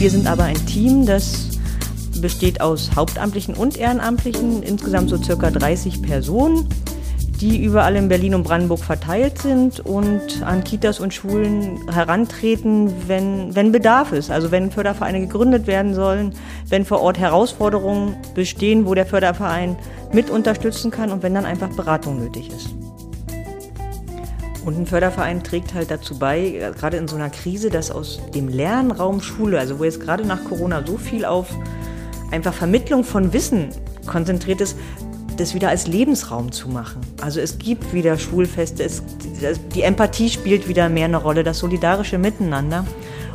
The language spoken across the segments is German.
Wir sind aber ein Team, das besteht aus Hauptamtlichen und Ehrenamtlichen, insgesamt so circa 30 Personen, die überall in Berlin und Brandenburg verteilt sind und an Kitas und Schulen herantreten, wenn, wenn Bedarf ist. Also wenn Fördervereine gegründet werden sollen, wenn vor Ort Herausforderungen bestehen, wo der Förderverein mit unterstützen kann und wenn dann einfach Beratung nötig ist. Und ein Förderverein trägt halt dazu bei, gerade in so einer Krise, dass aus dem Lernraum Schule, also wo jetzt gerade nach Corona so viel auf einfach Vermittlung von Wissen konzentriert ist, das wieder als Lebensraum zu machen. Also es gibt wieder Schulfeste, es, die Empathie spielt wieder mehr eine Rolle, das solidarische Miteinander.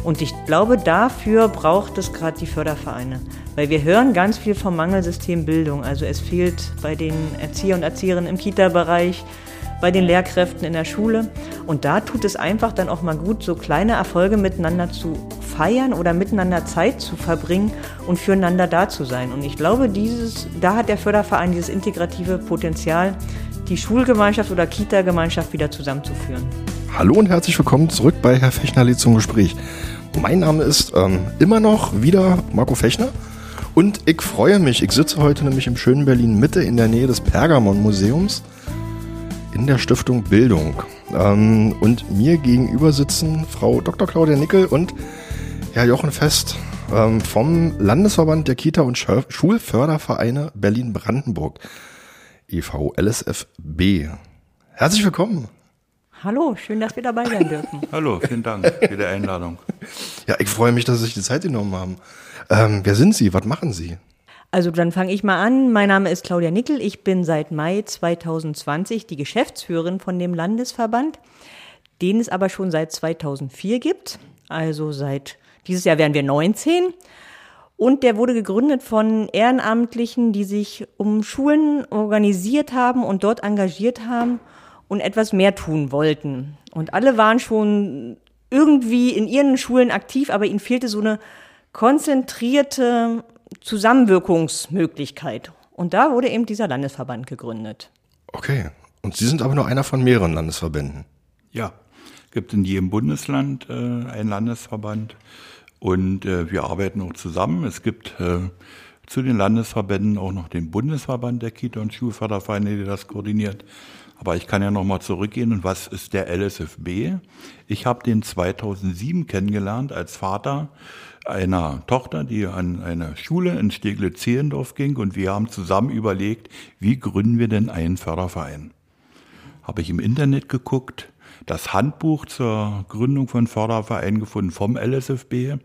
Und ich glaube, dafür braucht es gerade die Fördervereine. Weil wir hören ganz viel vom Mangelsystem Bildung. Also es fehlt bei den Erzieher und Erzieherinnen im Kita-Bereich, bei den Lehrkräften in der Schule. Und da tut es einfach dann auch mal gut, so kleine Erfolge miteinander zu feiern oder miteinander Zeit zu verbringen und füreinander da zu sein. Und ich glaube, dieses, da hat der Förderverein dieses integrative Potenzial, die Schulgemeinschaft oder Kita-Gemeinschaft wieder zusammenzuführen. Hallo und herzlich willkommen zurück bei Herr Fechnerli zum Gespräch. Mein Name ist ähm, immer noch wieder Marco Fechner und ich freue mich. Ich sitze heute nämlich im schönen Berlin Mitte in der Nähe des Pergamon Museums in der Stiftung Bildung. Ähm, und mir gegenüber sitzen Frau Dr. Claudia Nickel und Herr Jochen Fest ähm, vom Landesverband der Kita- und Schulfördervereine Berlin-Brandenburg, e.V. LSFB. Herzlich willkommen. Hallo, schön, dass wir dabei sein dürfen. Hallo, vielen Dank für die Einladung. Ja, ich freue mich, dass Sie sich die Zeit genommen haben. Ähm, wer sind Sie? Was machen Sie? Also dann fange ich mal an. Mein Name ist Claudia Nickel. Ich bin seit Mai 2020 die Geschäftsführerin von dem Landesverband, den es aber schon seit 2004 gibt. Also seit dieses Jahr werden wir 19. Und der wurde gegründet von Ehrenamtlichen, die sich um Schulen organisiert haben und dort engagiert haben und etwas mehr tun wollten. Und alle waren schon irgendwie in ihren Schulen aktiv, aber ihnen fehlte so eine konzentrierte Zusammenwirkungsmöglichkeit. Und da wurde eben dieser Landesverband gegründet. Okay. Und Sie sind aber nur einer von mehreren Landesverbänden. Ja, gibt in jedem Bundesland äh, einen Landesverband und äh, wir arbeiten auch zusammen. Es gibt äh, zu den Landesverbänden auch noch den Bundesverband der Kita- und Schulfördervereine, der das koordiniert. Aber ich kann ja nochmal zurückgehen. Und was ist der LSFB? Ich habe den 2007 kennengelernt als Vater einer Tochter, die an eine Schule in Steglitz-Zehlendorf ging und wir haben zusammen überlegt, wie gründen wir denn einen Förderverein? Habe ich im Internet geguckt, das Handbuch zur Gründung von Fördervereinen gefunden vom LSFB,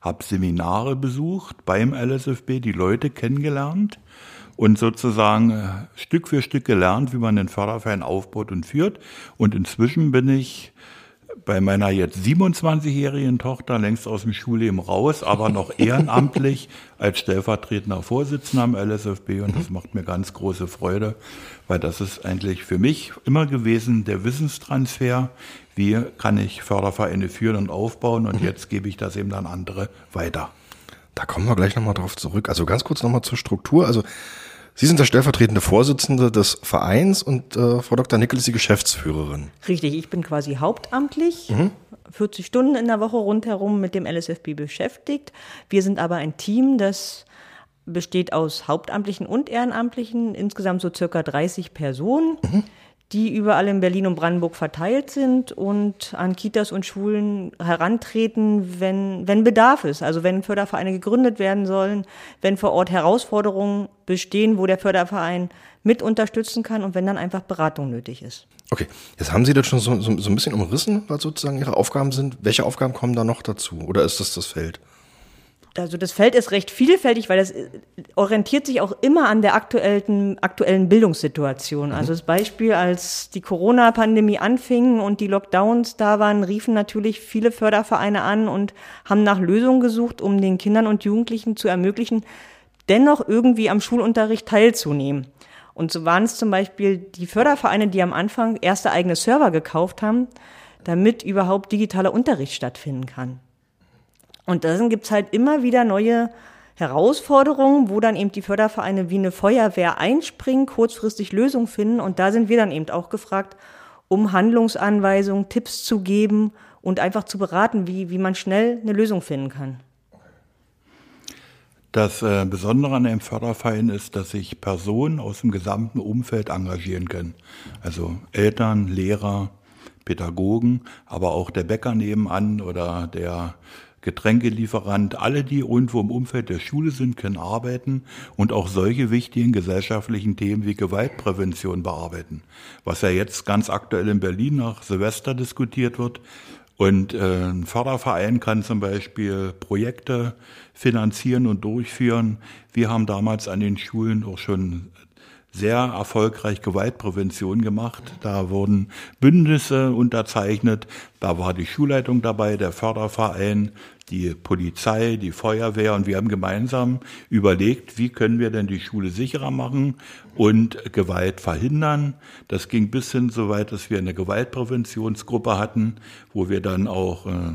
habe Seminare besucht beim LSFB, die Leute kennengelernt und sozusagen äh, Stück für Stück gelernt, wie man den Förderverein aufbaut und führt. Und inzwischen bin ich bei meiner jetzt 27-jährigen Tochter längst aus dem Schulleben raus, aber noch ehrenamtlich als stellvertretender Vorsitzender am LSFB und das macht mir ganz große Freude, weil das ist eigentlich für mich immer gewesen der Wissenstransfer. Wie kann ich Fördervereine führen und aufbauen und jetzt gebe ich das eben dann andere weiter. Da kommen wir gleich nochmal drauf zurück. Also ganz kurz nochmal zur Struktur. Also Sie sind der stellvertretende Vorsitzende des Vereins und äh, Frau Dr. Nickel ist die Geschäftsführerin. Richtig, ich bin quasi hauptamtlich, mhm. 40 Stunden in der Woche rundherum mit dem LSFB beschäftigt. Wir sind aber ein Team, das besteht aus Hauptamtlichen und Ehrenamtlichen, insgesamt so circa 30 Personen. Mhm die überall in Berlin und Brandenburg verteilt sind und an Kitas und Schulen herantreten, wenn, wenn Bedarf ist. Also wenn Fördervereine gegründet werden sollen, wenn vor Ort Herausforderungen bestehen, wo der Förderverein mit unterstützen kann und wenn dann einfach Beratung nötig ist. Okay, jetzt haben Sie das schon so, so, so ein bisschen umrissen, was sozusagen Ihre Aufgaben sind. Welche Aufgaben kommen da noch dazu oder ist das das Feld? Also das Feld ist recht vielfältig, weil das äh, orientiert sich auch immer an der aktuellen, aktuellen Bildungssituation. Mhm. Also das Beispiel, als die Corona-Pandemie anfing und die Lockdowns da waren, riefen natürlich viele Fördervereine an und haben nach Lösungen gesucht, um den Kindern und Jugendlichen zu ermöglichen, dennoch irgendwie am Schulunterricht teilzunehmen. Und so waren es zum Beispiel die Fördervereine, die am Anfang erste eigene Server gekauft haben, damit überhaupt digitaler Unterricht stattfinden kann. Und dann gibt's halt immer wieder neue Herausforderungen, wo dann eben die Fördervereine wie eine Feuerwehr einspringen, kurzfristig Lösungen finden. Und da sind wir dann eben auch gefragt, um Handlungsanweisungen, Tipps zu geben und einfach zu beraten, wie, wie man schnell eine Lösung finden kann. Das äh, Besondere an einem Förderverein ist, dass sich Personen aus dem gesamten Umfeld engagieren können. Also Eltern, Lehrer, Pädagogen, aber auch der Bäcker nebenan oder der Getränkelieferant, alle, die irgendwo im Umfeld der Schule sind, können arbeiten und auch solche wichtigen gesellschaftlichen Themen wie Gewaltprävention bearbeiten. Was ja jetzt ganz aktuell in Berlin nach Silvester diskutiert wird. Und äh, ein Förderverein kann zum Beispiel Projekte finanzieren und durchführen. Wir haben damals an den Schulen auch schon sehr erfolgreich Gewaltprävention gemacht. Da wurden Bündnisse unterzeichnet. Da war die Schulleitung dabei, der Förderverein, die Polizei, die Feuerwehr und wir haben gemeinsam überlegt, wie können wir denn die Schule sicherer machen und Gewalt verhindern. Das ging bis hin so weit, dass wir eine Gewaltpräventionsgruppe hatten, wo wir dann auch äh,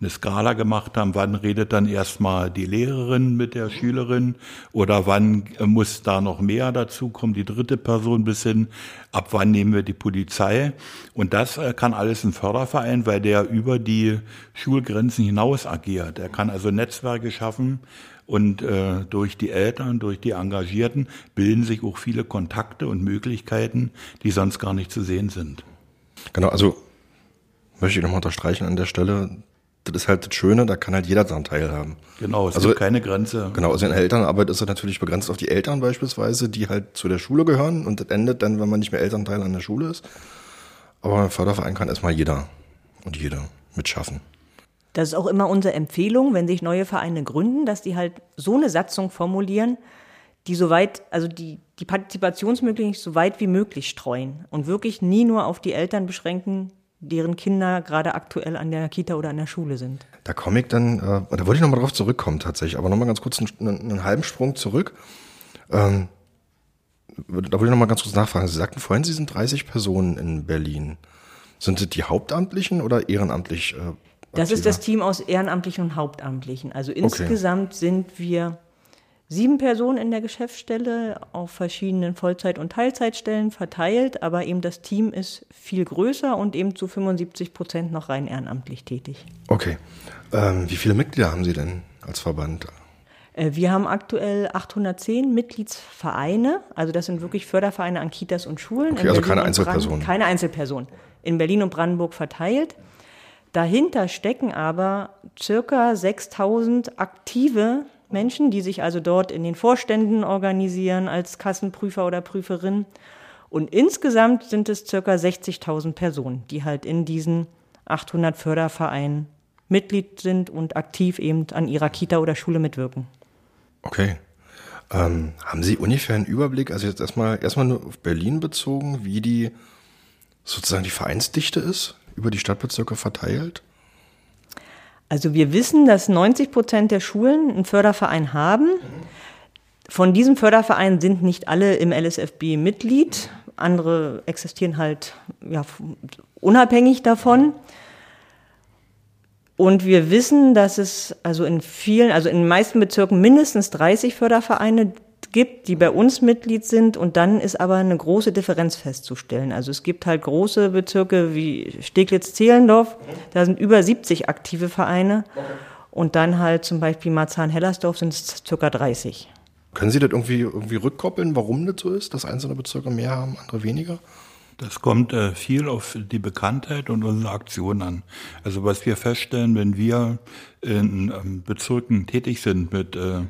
eine Skala gemacht haben, wann redet dann erstmal die Lehrerin mit der Schülerin oder wann muss da noch mehr dazukommen, die dritte Person bis hin, ab wann nehmen wir die Polizei. Und das äh, kann alles ein Förderverein, weil der über die Schulgrenzen hinaus agiert. Er kann also Netzwerke schaffen, und äh, durch die Eltern, durch die Engagierten bilden sich auch viele Kontakte und Möglichkeiten, die sonst gar nicht zu sehen sind. Genau, also möchte ich nochmal unterstreichen an der Stelle, das ist halt das Schöne, da kann halt jeder daran teilhaben. Genau, es also, gibt keine Grenze. Genau, also in der Elternarbeit ist es natürlich begrenzt auf die Eltern beispielsweise, die halt zu der Schule gehören und das endet dann, wenn man nicht mehr Elternteil an der Schule ist. Aber ein Förderverein kann erstmal jeder und jede mitschaffen. Das ist auch immer unsere Empfehlung, wenn sich neue Vereine gründen, dass die halt so eine Satzung formulieren, die soweit, also die, die Partizipationsmöglichkeiten so weit wie möglich streuen und wirklich nie nur auf die Eltern beschränken, deren Kinder gerade aktuell an der Kita oder an der Schule sind. Da komme ich dann, äh, da wollte ich nochmal drauf zurückkommen tatsächlich, aber nochmal ganz kurz einen, einen, halben Sprung zurück. Ähm, da wollte ich nochmal ganz kurz nachfragen. Sie sagten vorhin, Sie sind 30 Personen in Berlin. Sind das die Hauptamtlichen oder ehrenamtlich äh, das ist das Team aus Ehrenamtlichen und Hauptamtlichen. Also insgesamt okay. sind wir sieben Personen in der Geschäftsstelle auf verschiedenen Vollzeit- und Teilzeitstellen verteilt, aber eben das Team ist viel größer und eben zu 75 Prozent noch rein ehrenamtlich tätig. Okay. Ähm, wie viele Mitglieder haben Sie denn als Verband? Äh, wir haben aktuell 810 Mitgliedsvereine, also das sind wirklich Fördervereine an Kitas und Schulen. Okay, also keine Einzelpersonen. Keine Einzelpersonen. In Berlin und Brandenburg verteilt. Dahinter stecken aber circa 6000 aktive Menschen, die sich also dort in den Vorständen organisieren als Kassenprüfer oder Prüferin. Und insgesamt sind es circa 60.000 Personen, die halt in diesen 800 Fördervereinen Mitglied sind und aktiv eben an ihrer Kita oder Schule mitwirken. Okay. Ähm, haben Sie ungefähr einen Überblick, also jetzt erstmal, erstmal nur auf Berlin bezogen, wie die sozusagen die Vereinsdichte ist? über die Stadtbezirke verteilt? Also wir wissen, dass 90 Prozent der Schulen einen Förderverein haben. Von diesem Förderverein sind nicht alle im LSFB Mitglied. Andere existieren halt ja, unabhängig davon. Und wir wissen, dass es also in vielen, also in den meisten Bezirken mindestens 30 Fördervereine gibt, die bei uns Mitglied sind. Und dann ist aber eine große Differenz festzustellen. Also es gibt halt große Bezirke wie Steglitz-Zehlendorf, da sind über 70 aktive Vereine. Und dann halt zum Beispiel Marzahn-Hellersdorf sind es circa 30. Können Sie das irgendwie, irgendwie rückkoppeln, warum das so ist, dass einzelne Bezirke mehr haben, andere weniger? Das kommt äh, viel auf die Bekanntheit und unsere Aktion an. Also was wir feststellen, wenn wir in ähm, Bezirken tätig sind mit äh,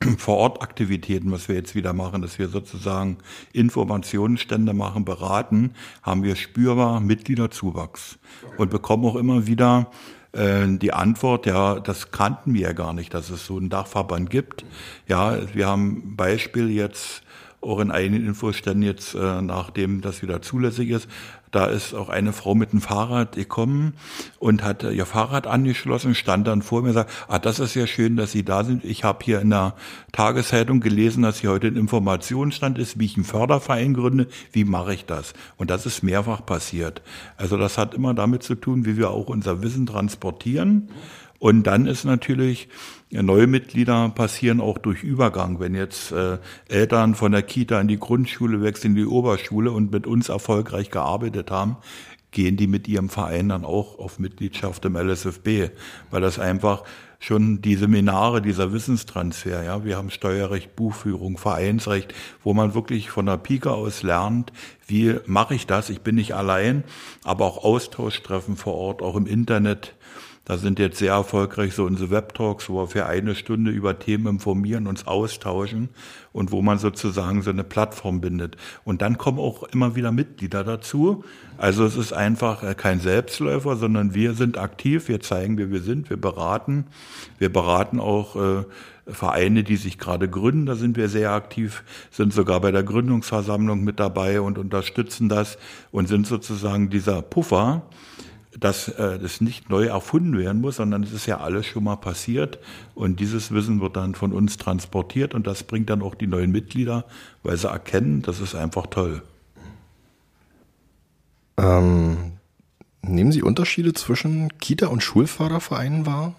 Vor-Ort-Aktivitäten, was wir jetzt wieder machen, dass wir sozusagen Informationsstände machen, beraten, haben wir spürbar Mitgliederzuwachs und bekommen auch immer wieder äh, die Antwort, ja, das kannten wir ja gar nicht, dass es so einen Dachverband gibt. Ja, wir haben Beispiel jetzt auch in einigen Infoständen jetzt, äh, nachdem das wieder zulässig ist, da ist auch eine Frau mit dem Fahrrad gekommen und hat ihr Fahrrad angeschlossen, stand dann vor mir und sagt, ah, das ist ja schön, dass Sie da sind. Ich habe hier in der Tageszeitung gelesen, dass hier heute ein Informationsstand ist, wie ich einen Förderverein gründe. Wie mache ich das? Und das ist mehrfach passiert. Also das hat immer damit zu tun, wie wir auch unser Wissen transportieren. Und dann ist natürlich, neue Mitglieder passieren auch durch Übergang. Wenn jetzt äh, Eltern von der Kita in die Grundschule wechseln, in die Oberschule und mit uns erfolgreich gearbeitet haben, gehen die mit ihrem Verein dann auch auf Mitgliedschaft im LSFB, weil das einfach schon die Seminare, dieser Wissenstransfer, ja, wir haben Steuerrecht, Buchführung, Vereinsrecht, wo man wirklich von der Pike aus lernt, wie mache ich das? Ich bin nicht allein, aber auch Austauschtreffen vor Ort, auch im Internet, da sind jetzt sehr erfolgreich so unsere Webtalks, wo wir für eine Stunde über Themen informieren, uns austauschen und wo man sozusagen so eine Plattform bindet. Und dann kommen auch immer wieder Mitglieder dazu. Also es ist einfach äh, kein Selbstläufer, sondern wir sind aktiv, wir zeigen, wer wir sind, wir beraten. Wir beraten auch äh, Vereine, die sich gerade gründen, da sind wir sehr aktiv, sind sogar bei der Gründungsversammlung mit dabei und unterstützen das und sind sozusagen dieser Puffer, dass äh, das nicht neu erfunden werden muss, sondern es ist ja alles schon mal passiert und dieses Wissen wird dann von uns transportiert und das bringt dann auch die neuen Mitglieder, weil sie erkennen, das ist einfach toll. Ähm, nehmen Sie Unterschiede zwischen Kita- und Schulfördervereinen wahr?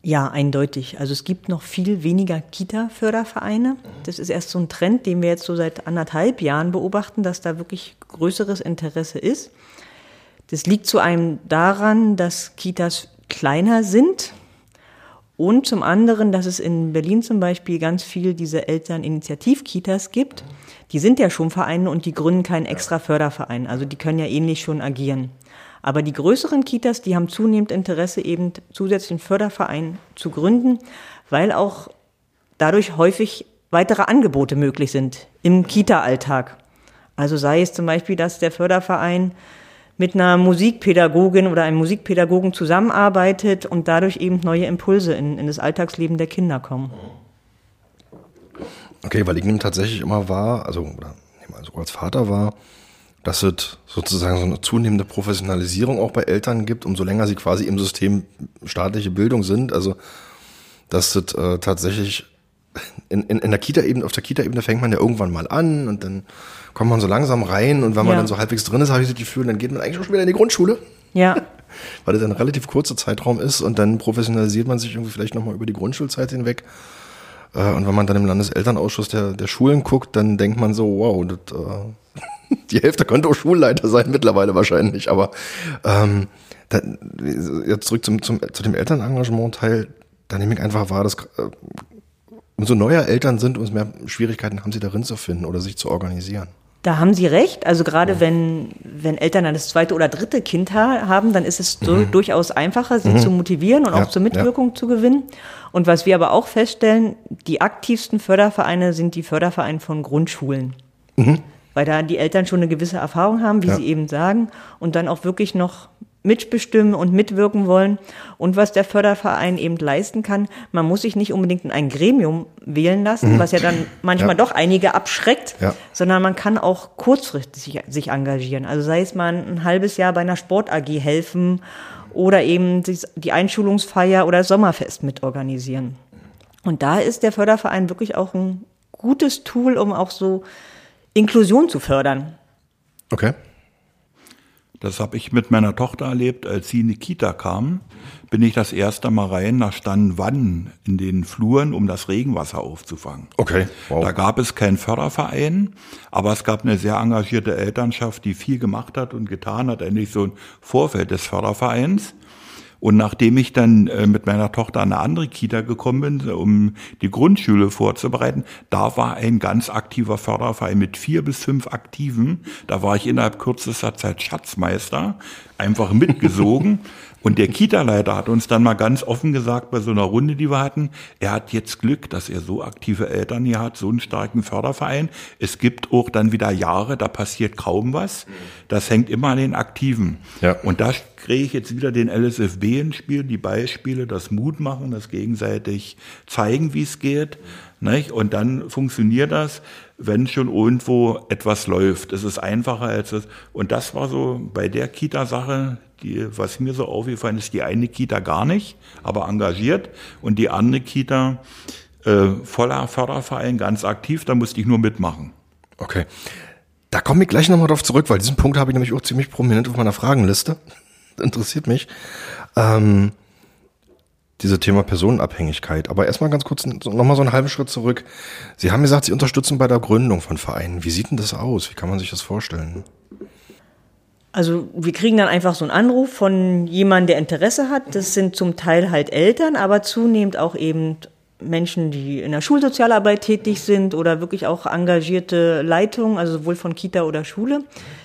Ja, eindeutig. Also es gibt noch viel weniger Kita-Fördervereine. Das ist erst so ein Trend, den wir jetzt so seit anderthalb Jahren beobachten, dass da wirklich größeres Interesse ist. Das liegt zu einem daran, dass Kitas kleiner sind und zum anderen, dass es in Berlin zum Beispiel ganz viel diese Elterninitiativ-Kitas gibt. Die sind ja schon Vereine und die gründen keinen extra Förderverein. Also die können ja ähnlich schon agieren. Aber die größeren Kitas, die haben zunehmend Interesse, eben zusätzlichen Förderverein zu gründen, weil auch dadurch häufig weitere Angebote möglich sind im Kita-Alltag. Also sei es zum Beispiel, dass der Förderverein mit einer Musikpädagogin oder einem Musikpädagogen zusammenarbeitet und dadurch eben neue Impulse in, in das Alltagsleben der Kinder kommen. Okay, weil ich nehme tatsächlich immer wahr, also, oder also als Vater war, dass es sozusagen so eine zunehmende Professionalisierung auch bei Eltern gibt, umso länger sie quasi im System staatliche Bildung sind. Also, dass es äh, tatsächlich in, in, in der Kita-Ebene, auf der Kita-Ebene fängt man ja irgendwann mal an und dann kommt man so langsam rein und wenn man ja. dann so halbwegs drin ist, habe ich das Gefühl, dann geht man eigentlich schon wieder in die Grundschule. Ja. Weil das ein relativ kurzer Zeitraum ist und dann professionalisiert man sich irgendwie vielleicht nochmal über die Grundschulzeit hinweg. Äh, und wenn man dann im Landeselternausschuss der, der Schulen guckt, dann denkt man so, wow, das, äh, die Hälfte könnte auch Schulleiter sein mittlerweile wahrscheinlich. Aber ähm, da, jetzt zurück zum, zum, zu dem Elternengagement-Teil, da nehme ich einfach wahr, dass äh, umso neuer Eltern sind, umso mehr Schwierigkeiten haben sie darin zu finden oder sich zu organisieren. Da haben Sie recht. Also gerade ja. wenn, wenn Eltern dann das zweite oder dritte Kind haben, dann ist es mhm. durchaus einfacher, sie mhm. zu motivieren und ja. auch zur Mitwirkung ja. zu gewinnen. Und was wir aber auch feststellen, die aktivsten Fördervereine sind die Fördervereine von Grundschulen. Mhm. Weil da die Eltern schon eine gewisse Erfahrung haben, wie Sie eben sagen, und dann auch wirklich noch mitbestimmen und mitwirken wollen. Und was der Förderverein eben leisten kann, man muss sich nicht unbedingt in ein Gremium wählen lassen, mhm. was ja dann manchmal ja. doch einige abschreckt, ja. sondern man kann auch kurzfristig sich, sich, engagieren. Also sei es mal ein halbes Jahr bei einer Sport AG helfen oder eben die Einschulungsfeier oder das Sommerfest mitorganisieren. Und da ist der Förderverein wirklich auch ein gutes Tool, um auch so Inklusion zu fördern. Okay. Das habe ich mit meiner Tochter erlebt, als sie in die Kita kam, bin ich das erste Mal rein, da standen Wannen in den Fluren, um das Regenwasser aufzufangen. Okay. Wow. Da gab es keinen Förderverein, aber es gab eine sehr engagierte Elternschaft, die viel gemacht hat und getan hat, endlich so ein Vorfeld des Fördervereins. Und nachdem ich dann äh, mit meiner Tochter an eine andere Kita gekommen bin, um die Grundschule vorzubereiten, da war ein ganz aktiver Förderverein mit vier bis fünf Aktiven. Da war ich innerhalb kürzester Zeit Schatzmeister, einfach mitgesogen. Und der Kita-Leiter hat uns dann mal ganz offen gesagt bei so einer Runde, die wir hatten, er hat jetzt Glück, dass er so aktive Eltern hier hat, so einen starken Förderverein. Es gibt auch dann wieder Jahre, da passiert kaum was. Das hängt immer an den Aktiven. Ja. Und da kriege ich jetzt wieder den LSFB ins Spiel, die Beispiele, das Mut machen, das gegenseitig zeigen, wie es geht. Nicht? Und dann funktioniert das, wenn schon irgendwo etwas läuft. Es ist einfacher als es. Und das war so bei der Kita-Sache, die, was mir so aufgefallen ist, die eine Kita gar nicht, aber engagiert und die andere Kita äh, voller Förderverein, ganz aktiv, da musste ich nur mitmachen. Okay. Da komme ich gleich nochmal drauf zurück, weil diesen Punkt habe ich nämlich auch ziemlich prominent auf meiner Fragenliste. interessiert mich. Ähm, diese Thema Personenabhängigkeit. Aber erstmal ganz kurz nochmal so einen halben Schritt zurück. Sie haben gesagt, Sie unterstützen bei der Gründung von Vereinen. Wie sieht denn das aus? Wie kann man sich das vorstellen? Also wir kriegen dann einfach so einen Anruf von jemandem, der Interesse hat. Das sind zum Teil halt Eltern, aber zunehmend auch eben Menschen, die in der Schulsozialarbeit tätig sind oder wirklich auch engagierte Leitungen, also sowohl von Kita oder Schule,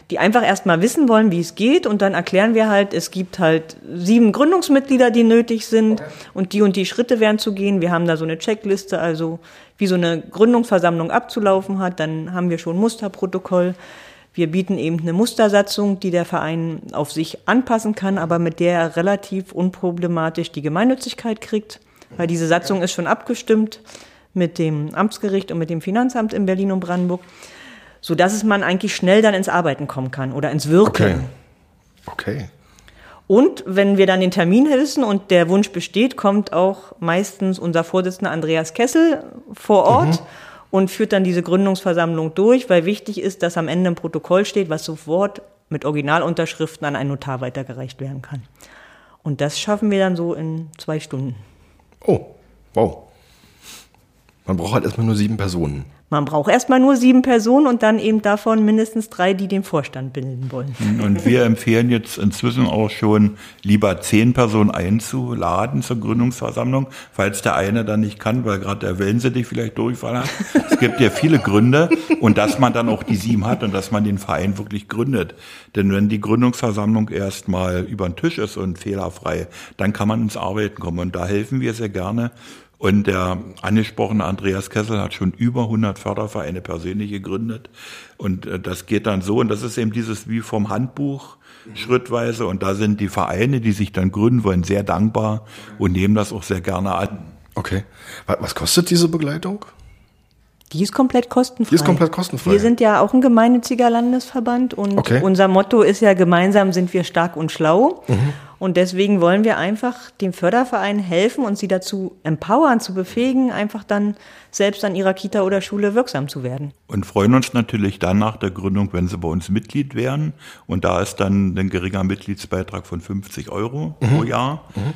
die einfach erstmal wissen wollen, wie es geht und dann erklären wir halt, es gibt halt sieben Gründungsmitglieder, die nötig sind okay. und die und die Schritte werden zu gehen. Wir haben da so eine Checkliste, also wie so eine Gründungsversammlung abzulaufen hat, dann haben wir schon Musterprotokoll. Wir bieten eben eine Mustersatzung, die der Verein auf sich anpassen kann, aber mit der er relativ unproblematisch die Gemeinnützigkeit kriegt, weil diese Satzung ist schon abgestimmt mit dem Amtsgericht und mit dem Finanzamt in Berlin und Brandenburg, so dass es man eigentlich schnell dann ins Arbeiten kommen kann oder ins Wirken. Okay. Okay. Und wenn wir dann den Termin wissen und der Wunsch besteht, kommt auch meistens unser Vorsitzender Andreas Kessel vor Ort. Mhm und führt dann diese Gründungsversammlung durch, weil wichtig ist, dass am Ende ein Protokoll steht, was sofort mit Originalunterschriften an einen Notar weitergereicht werden kann. Und das schaffen wir dann so in zwei Stunden. Oh, wow. Man braucht halt erstmal nur sieben Personen. Man braucht erstmal nur sieben Personen und dann eben davon mindestens drei, die den Vorstand bilden wollen. Und wir empfehlen jetzt inzwischen auch schon, lieber zehn Personen einzuladen zur Gründungsversammlung, falls der eine dann nicht kann, weil gerade der Wellensittich vielleicht Durchfall hat. Es gibt ja viele Gründe und dass man dann auch die sieben hat und dass man den Verein wirklich gründet. Denn wenn die Gründungsversammlung erstmal über den Tisch ist und fehlerfrei, dann kann man ins Arbeiten kommen und da helfen wir sehr gerne und der angesprochene Andreas Kessel hat schon über 100 Fördervereine persönlich gegründet. Und äh, das geht dann so, und das ist eben dieses wie vom Handbuch schrittweise. Und da sind die Vereine, die sich dann gründen wollen, sehr dankbar und nehmen das auch sehr gerne an. Okay. Was kostet diese Begleitung? Die ist komplett kostenfrei. Die ist komplett kostenfrei. Wir sind ja auch ein gemeinnütziger Landesverband und okay. unser Motto ist ja, gemeinsam sind wir stark und schlau. Mhm. Und deswegen wollen wir einfach dem Förderverein helfen und sie dazu empowern, zu befähigen, einfach dann selbst an ihrer Kita oder Schule wirksam zu werden. Und freuen uns natürlich dann nach der Gründung, wenn sie bei uns Mitglied wären. Und da ist dann ein geringer Mitgliedsbeitrag von 50 Euro mhm. pro Jahr. Mhm.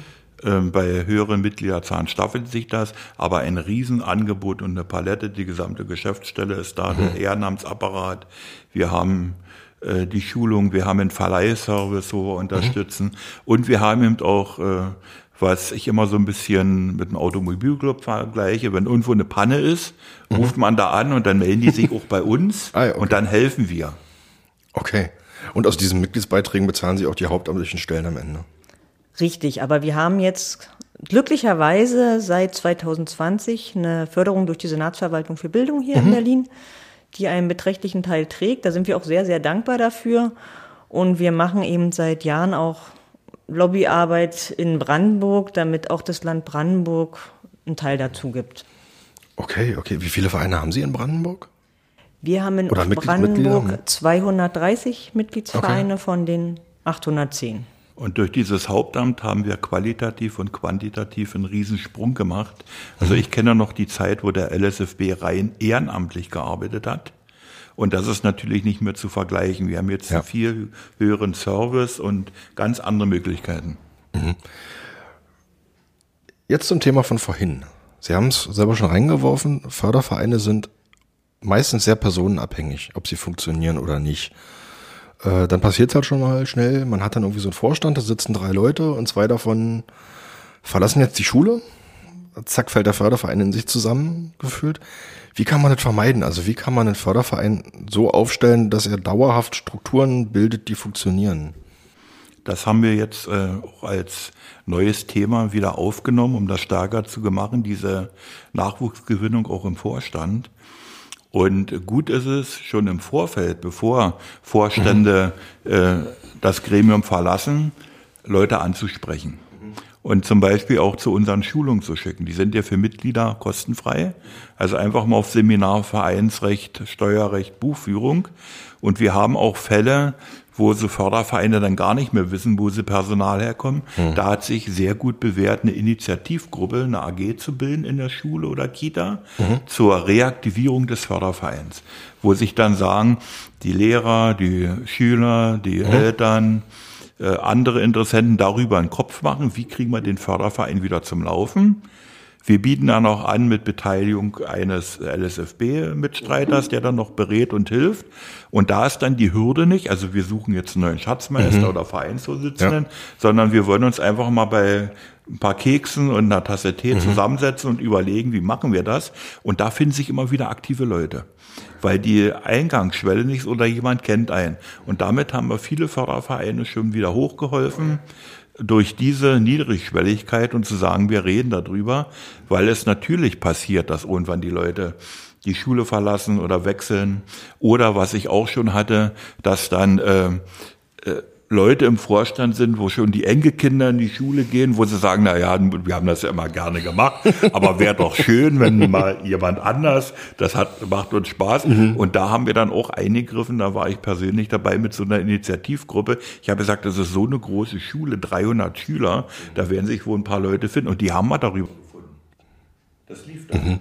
Ähm, bei höheren Mitgliederzahlen staffelt sich das, aber ein Riesenangebot und eine Palette. Die gesamte Geschäftsstelle ist da, mhm. der Ehrenamtsapparat. Wir haben äh, die Schulung, wir haben einen Verleihservice, wo wir unterstützen mhm. und wir haben eben auch, äh, was ich immer so ein bisschen mit dem Automobilclub vergleiche, wenn irgendwo eine Panne ist, mhm. ruft man da an und dann melden die sich auch bei uns ah, ja, okay. und dann helfen wir. Okay. Und aus diesen Mitgliedsbeiträgen bezahlen Sie auch die hauptamtlichen Stellen am Ende? Richtig, aber wir haben jetzt glücklicherweise seit 2020 eine Förderung durch die Senatsverwaltung für Bildung hier mhm. in Berlin die einen beträchtlichen Teil trägt. Da sind wir auch sehr, sehr dankbar dafür. Und wir machen eben seit Jahren auch Lobbyarbeit in Brandenburg, damit auch das Land Brandenburg einen Teil dazu gibt. Okay, okay. Wie viele Vereine haben Sie in Brandenburg? Wir haben in Brandenburg 230 Mitgliedsvereine okay. von den 810. Und durch dieses Hauptamt haben wir qualitativ und quantitativ einen Riesensprung gemacht. Also ich kenne noch die Zeit, wo der LSFB rein ehrenamtlich gearbeitet hat. Und das ist natürlich nicht mehr zu vergleichen. Wir haben jetzt ja. viel höheren Service und ganz andere Möglichkeiten. Mhm. Jetzt zum Thema von vorhin. Sie haben es selber schon reingeworfen. Fördervereine sind meistens sehr personenabhängig, ob sie funktionieren oder nicht. Äh, dann passiert es halt schon mal schnell. Man hat dann irgendwie so einen Vorstand, da sitzen drei Leute und zwei davon verlassen jetzt die Schule. Zack, fällt der Förderverein in sich zusammengefühlt. Wie kann man das vermeiden? Also wie kann man einen Förderverein so aufstellen, dass er dauerhaft Strukturen bildet, die funktionieren? Das haben wir jetzt äh, auch als neues Thema wieder aufgenommen, um das stärker zu machen, diese Nachwuchsgewinnung auch im Vorstand. Und gut ist es schon im Vorfeld, bevor Vorstände mhm. äh, das Gremium verlassen, Leute anzusprechen. Und zum Beispiel auch zu unseren Schulungen zu schicken. Die sind ja für Mitglieder kostenfrei. Also einfach mal auf Seminar Vereinsrecht, Steuerrecht, Buchführung. Und wir haben auch Fälle, wo so Fördervereine dann gar nicht mehr wissen, wo sie Personal herkommen. Mhm. Da hat sich sehr gut bewährt, eine Initiativgruppe, eine AG zu bilden in der Schule oder Kita mhm. zur Reaktivierung des Fördervereins, wo sich dann sagen, die Lehrer, die Schüler, die mhm. Eltern, äh, andere Interessenten darüber einen Kopf machen, wie kriegen wir den Förderverein wieder zum Laufen Wir bieten dann auch an mit Beteiligung eines LSFB-Mitstreiters, der dann noch berät und hilft. Und da ist dann die Hürde nicht, also wir suchen jetzt einen neuen Schatzmeister mhm. oder Vereinsvorsitzenden, ja. sondern wir wollen uns einfach mal bei ein paar Keksen und einer Tasse Tee mhm. zusammensetzen und überlegen, wie machen wir das. Und da finden sich immer wieder aktive Leute, weil die Eingangsschwelle nicht ist oder jemand kennt einen. Und damit haben wir viele Fördervereine schon wieder hochgeholfen durch diese Niedrigschwelligkeit und zu sagen, wir reden darüber, weil es natürlich passiert, dass irgendwann die Leute die Schule verlassen oder wechseln. Oder was ich auch schon hatte, dass dann äh, äh, Leute im Vorstand sind, wo schon die Enkelkinder in die Schule gehen, wo sie sagen, na ja, wir haben das ja immer gerne gemacht, aber wäre doch schön, wenn mal jemand anders, das hat, macht uns Spaß. Mhm. Und da haben wir dann auch eingegriffen, da war ich persönlich dabei mit so einer Initiativgruppe. Ich habe gesagt, das ist so eine große Schule, 300 Schüler, da werden sich wohl ein paar Leute finden und die haben wir darüber gefunden. Das lief dann. Mhm.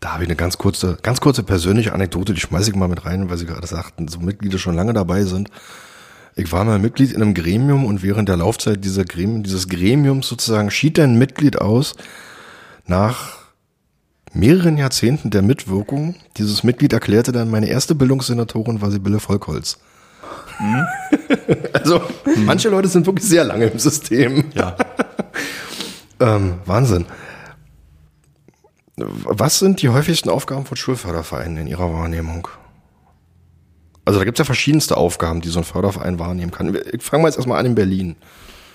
Da habe ich eine ganz kurze, ganz kurze persönliche Anekdote, die schmeiße ich mal mit rein, weil Sie gerade sagten, so Mitglieder schon lange dabei sind. Ich war mal Mitglied in einem Gremium und während der Laufzeit dieser Gremium, dieses Gremiums sozusagen schied ein Mitglied aus nach mehreren Jahrzehnten der Mitwirkung. Dieses Mitglied erklärte dann, meine erste Bildungssenatorin war Sibylle Volkholz. Hm? also, hm. manche Leute sind wirklich sehr lange im System. Ja. ähm, Wahnsinn. Was sind die häufigsten Aufgaben von Schulfördervereinen in Ihrer Wahrnehmung? Also da gibt es ja verschiedenste Aufgaben, die so ein Förderverein wahrnehmen kann. Ich fange mal jetzt erstmal an in Berlin.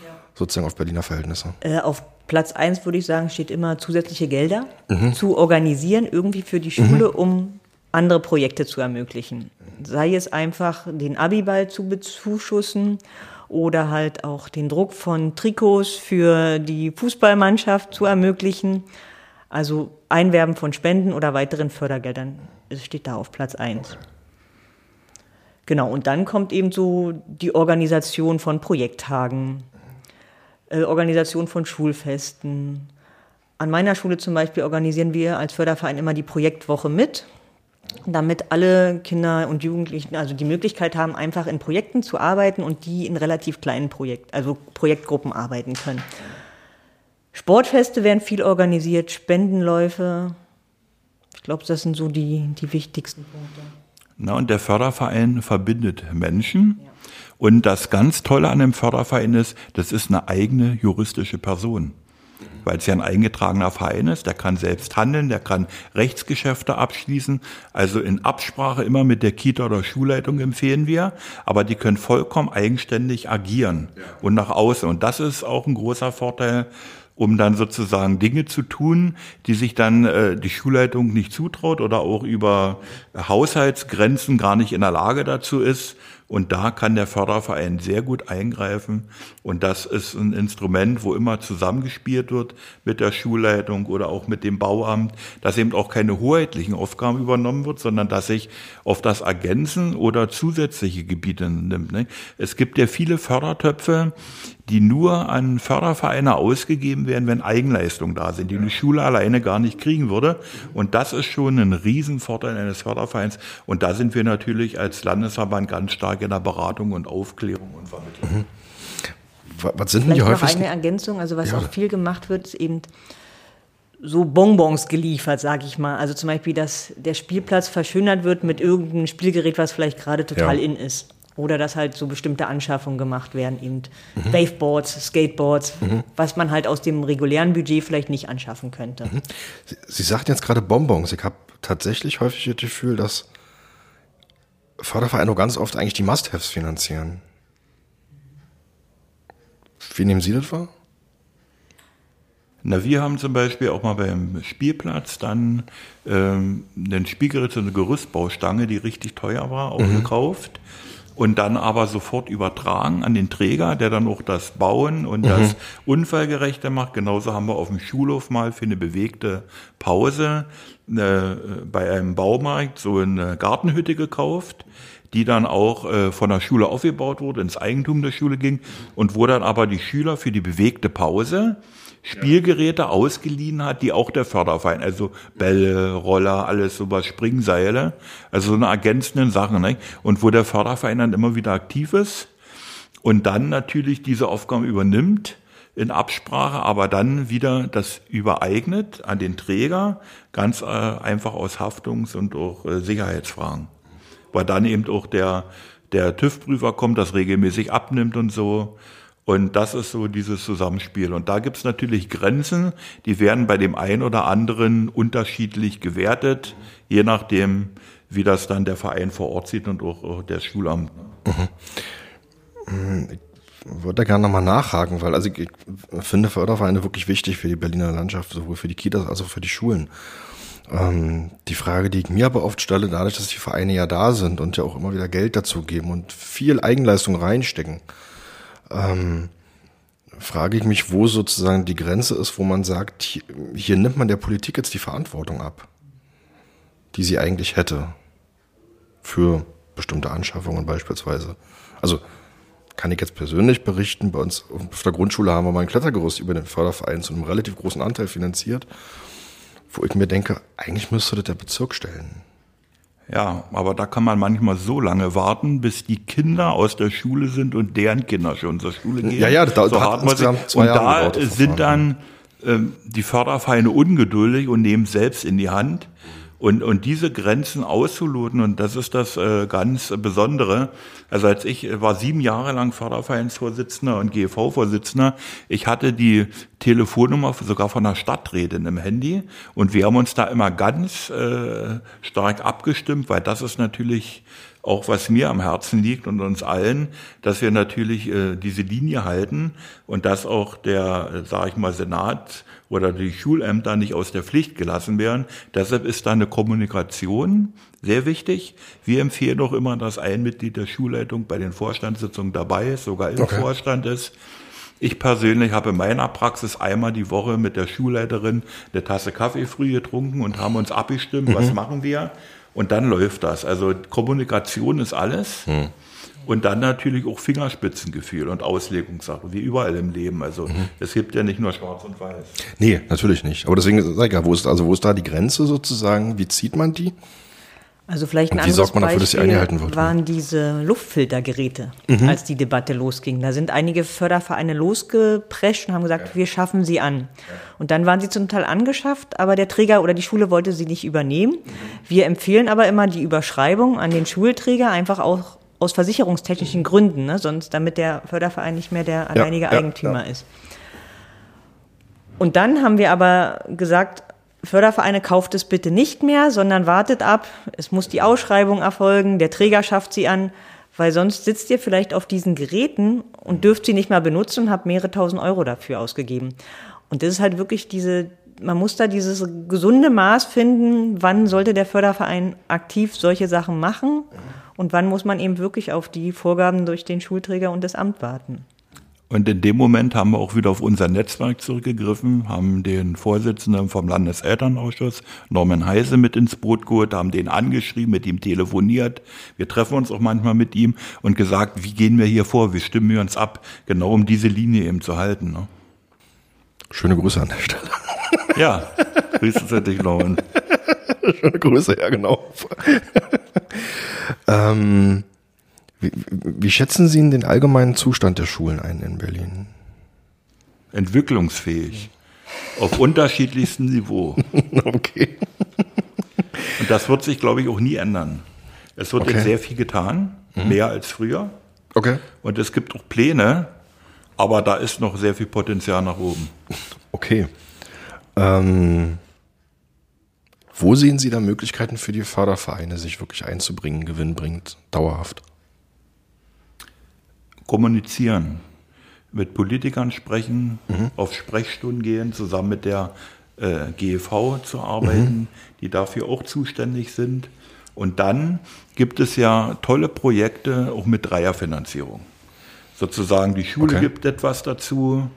Ja. Sozusagen auf Berliner Verhältnisse. Äh, auf Platz 1 würde ich sagen, steht immer zusätzliche Gelder mhm. zu organisieren, irgendwie für die Schule, mhm. um andere Projekte zu ermöglichen. Sei es einfach den Abiball zu bezuschussen oder halt auch den Druck von Trikots für die Fußballmannschaft zu ermöglichen. Also Einwerben von Spenden oder weiteren Fördergeldern. Es steht da auf Platz 1. Genau, und dann kommt eben so die Organisation von Projekttagen, äh, Organisation von Schulfesten. An meiner Schule zum Beispiel organisieren wir als Förderverein immer die Projektwoche mit, damit alle Kinder und Jugendlichen also die Möglichkeit haben, einfach in Projekten zu arbeiten und die in relativ kleinen Projekt, also Projektgruppen arbeiten können. Sportfeste werden viel organisiert, Spendenläufe. Ich glaube, das sind so die, die wichtigsten Punkte. Na, und der Förderverein verbindet Menschen. Ja. Und das ganz Tolle an dem Förderverein ist, das ist eine eigene juristische Person. Weil es ja ein eingetragener Verein ist, der kann selbst handeln, der kann Rechtsgeschäfte abschließen. Also in Absprache immer mit der Kita oder Schulleitung empfehlen wir, aber die können vollkommen eigenständig agieren ja. und nach außen. Und das ist auch ein großer Vorteil um dann sozusagen Dinge zu tun, die sich dann äh, die Schulleitung nicht zutraut oder auch über Haushaltsgrenzen gar nicht in der Lage dazu ist. Und da kann der Förderverein sehr gut eingreifen. Und das ist ein Instrument, wo immer zusammengespielt wird mit der Schulleitung oder auch mit dem Bauamt, dass eben auch keine hoheitlichen Aufgaben übernommen wird, sondern dass sich auf das Ergänzen oder zusätzliche Gebiete nimmt. Ne? Es gibt ja viele Fördertöpfe, die nur an Fördervereine ausgegeben werden, wenn Eigenleistungen da sind, die eine Schule alleine gar nicht kriegen würde. Und das ist schon ein Riesenvorteil eines Fördervereins. Und da sind wir natürlich als Landesverband ganz stark in der Beratung und Aufklärung und Vermittlung. Mhm. Was sind denn die häufigsten? Noch eine Ergänzung, also was ja. auch viel gemacht wird, ist eben so Bonbons geliefert, sage ich mal. Also zum Beispiel, dass der Spielplatz verschönert wird mit irgendeinem Spielgerät, was vielleicht gerade total ja. in ist. Oder dass halt so bestimmte Anschaffungen gemacht werden, eben mhm. Waveboards, Skateboards, mhm. was man halt aus dem regulären Budget vielleicht nicht anschaffen könnte. Mhm. Sie, Sie sagten jetzt gerade Bonbons. Ich habe tatsächlich häufig das Gefühl, dass Fördervereine ganz oft eigentlich die Must-Haves finanzieren. Wie nehmen Sie das wahr? Na, wir haben zum Beispiel auch mal beim Spielplatz dann ähm, ein Spielgerät, so eine Gerüstbaustange, die richtig teuer war, auch mhm. gekauft und dann aber sofort übertragen an den Träger, der dann auch das Bauen und mhm. das Unfallgerechte macht. Genauso haben wir auf dem Schulhof mal für eine bewegte Pause äh, bei einem Baumarkt so eine Gartenhütte gekauft die dann auch äh, von der Schule aufgebaut wurde, ins Eigentum der Schule ging und wo dann aber die Schüler für die bewegte Pause Spielgeräte ja. ausgeliehen hat, die auch der Förderverein, also Bälle, Roller, alles sowas, Springseile, also so eine ergänzenden Sachen. Ne? Und wo der Förderverein dann immer wieder aktiv ist und dann natürlich diese Aufgaben übernimmt, in Absprache, aber dann wieder das übereignet an den Träger, ganz äh, einfach aus Haftungs- und auch äh, Sicherheitsfragen. Weil dann eben auch der, der TÜV-Prüfer kommt, das regelmäßig abnimmt und so. Und das ist so dieses Zusammenspiel. Und da gibt's natürlich Grenzen, die werden bei dem einen oder anderen unterschiedlich gewertet, je nachdem, wie das dann der Verein vor Ort sieht und auch, das Schulamt. Mhm. Ich würde da gerne nochmal nachhaken, weil also ich finde Fördervereine wirklich wichtig für die Berliner Landschaft, sowohl für die Kitas als auch für die Schulen. Ähm, die Frage, die ich mir aber oft stelle, dadurch, dass die Vereine ja da sind und ja auch immer wieder Geld dazu geben und viel Eigenleistung reinstecken, ähm, frage ich mich, wo sozusagen die Grenze ist, wo man sagt, hier, hier nimmt man der Politik jetzt die Verantwortung ab, die sie eigentlich hätte für bestimmte Anschaffungen beispielsweise. Also kann ich jetzt persönlich berichten, bei uns auf der Grundschule haben wir mal ein Klettergerüst über den Förderverein zu einem relativ großen Anteil finanziert, wo ich mir denke, eigentlich müsste das der Bezirk stellen. Ja, aber da kann man manchmal so lange warten, bis die Kinder aus der Schule sind und deren Kinder schon zur Schule gehen. Ja, ja, da, so da hat man sich, und da sind dann ähm, die Fördervereine ungeduldig und nehmen selbst in die Hand. Und, und diese Grenzen auszuloten, und das ist das äh, ganz Besondere. Also als ich äh, war sieben Jahre lang Fördervereinsvorsitzender und GV-Vorsitzender, ich hatte die Telefonnummer sogar von der Stadträtin im Handy und wir haben uns da immer ganz äh, stark abgestimmt, weil das ist natürlich auch was mir am Herzen liegt und uns allen, dass wir natürlich äh, diese Linie halten und dass auch der, äh, sage ich mal, Senat oder die Schulämter nicht aus der Pflicht gelassen werden. Deshalb ist da eine Kommunikation sehr wichtig. Wir empfehlen auch immer, dass ein Mitglied der Schulleitung bei den Vorstandssitzungen dabei ist, sogar im okay. Vorstand ist. Ich persönlich habe in meiner Praxis einmal die Woche mit der Schulleiterin eine Tasse Kaffee früh getrunken und haben uns abgestimmt, mhm. was machen wir. Und dann läuft das. Also Kommunikation ist alles. Mhm. Und dann natürlich auch Fingerspitzengefühl und Auslegungssache, wie überall im Leben. Also mhm. es gibt ja nicht nur schwarz und weiß. Nee, natürlich nicht. Aber deswegen sag ich ja, wo ist, also wo ist da die Grenze sozusagen? Wie zieht man die? Also vielleicht ein und wie sorgt man dafür, dass sie eingehalten wird? waren diese Luftfiltergeräte, mhm. als die Debatte losging. Da sind einige Fördervereine losgeprescht und haben gesagt, ja. wir schaffen sie an. Und dann waren sie zum Teil angeschafft, aber der Träger oder die Schule wollte sie nicht übernehmen. Mhm. Wir empfehlen aber immer die Überschreibung an den Schulträger, einfach auch aus versicherungstechnischen Gründen, ne? sonst damit der Förderverein nicht mehr der alleinige ja, Eigentümer ja, ist. Und dann haben wir aber gesagt, Fördervereine kauft es bitte nicht mehr, sondern wartet ab. Es muss die Ausschreibung erfolgen, der Träger schafft sie an, weil sonst sitzt ihr vielleicht auf diesen Geräten und dürft sie nicht mehr benutzen und habt mehrere tausend Euro dafür ausgegeben. Und das ist halt wirklich diese, man muss da dieses gesunde Maß finden, wann sollte der Förderverein aktiv solche Sachen machen und wann muss man eben wirklich auf die Vorgaben durch den Schulträger und das Amt warten. Und in dem Moment haben wir auch wieder auf unser Netzwerk zurückgegriffen, haben den Vorsitzenden vom Landeselternausschuss, Norman Heise, mit ins Boot geholt, haben den angeschrieben, mit ihm telefoniert. Wir treffen uns auch manchmal mit ihm und gesagt, wie gehen wir hier vor, wie stimmen wir uns ab, genau um diese Linie eben zu halten. Ne? Schöne Grüße an der Stelle. Ja, Grüße zu dich, Norman. Schöne Grüße, ja genau. ähm, wie, wie schätzen Sie den allgemeinen Zustand der Schulen ein in Berlin? Entwicklungsfähig. Auf unterschiedlichstem Niveau. Okay. Und das wird sich, glaube ich, auch nie ändern. Es wird okay. jetzt sehr viel getan, mhm. mehr als früher. Okay. Und es gibt auch Pläne, aber da ist noch sehr viel Potenzial nach oben. Okay. Ähm, wo sehen Sie da Möglichkeiten für die Fördervereine, sich wirklich einzubringen, gewinnbringend, dauerhaft? Kommunizieren, mit Politikern sprechen, mhm. auf Sprechstunden gehen, zusammen mit der äh, GEV zu arbeiten, mhm. die dafür auch zuständig sind. Und dann gibt es ja tolle Projekte auch mit Dreierfinanzierung. Sozusagen die Schule okay. gibt etwas dazu,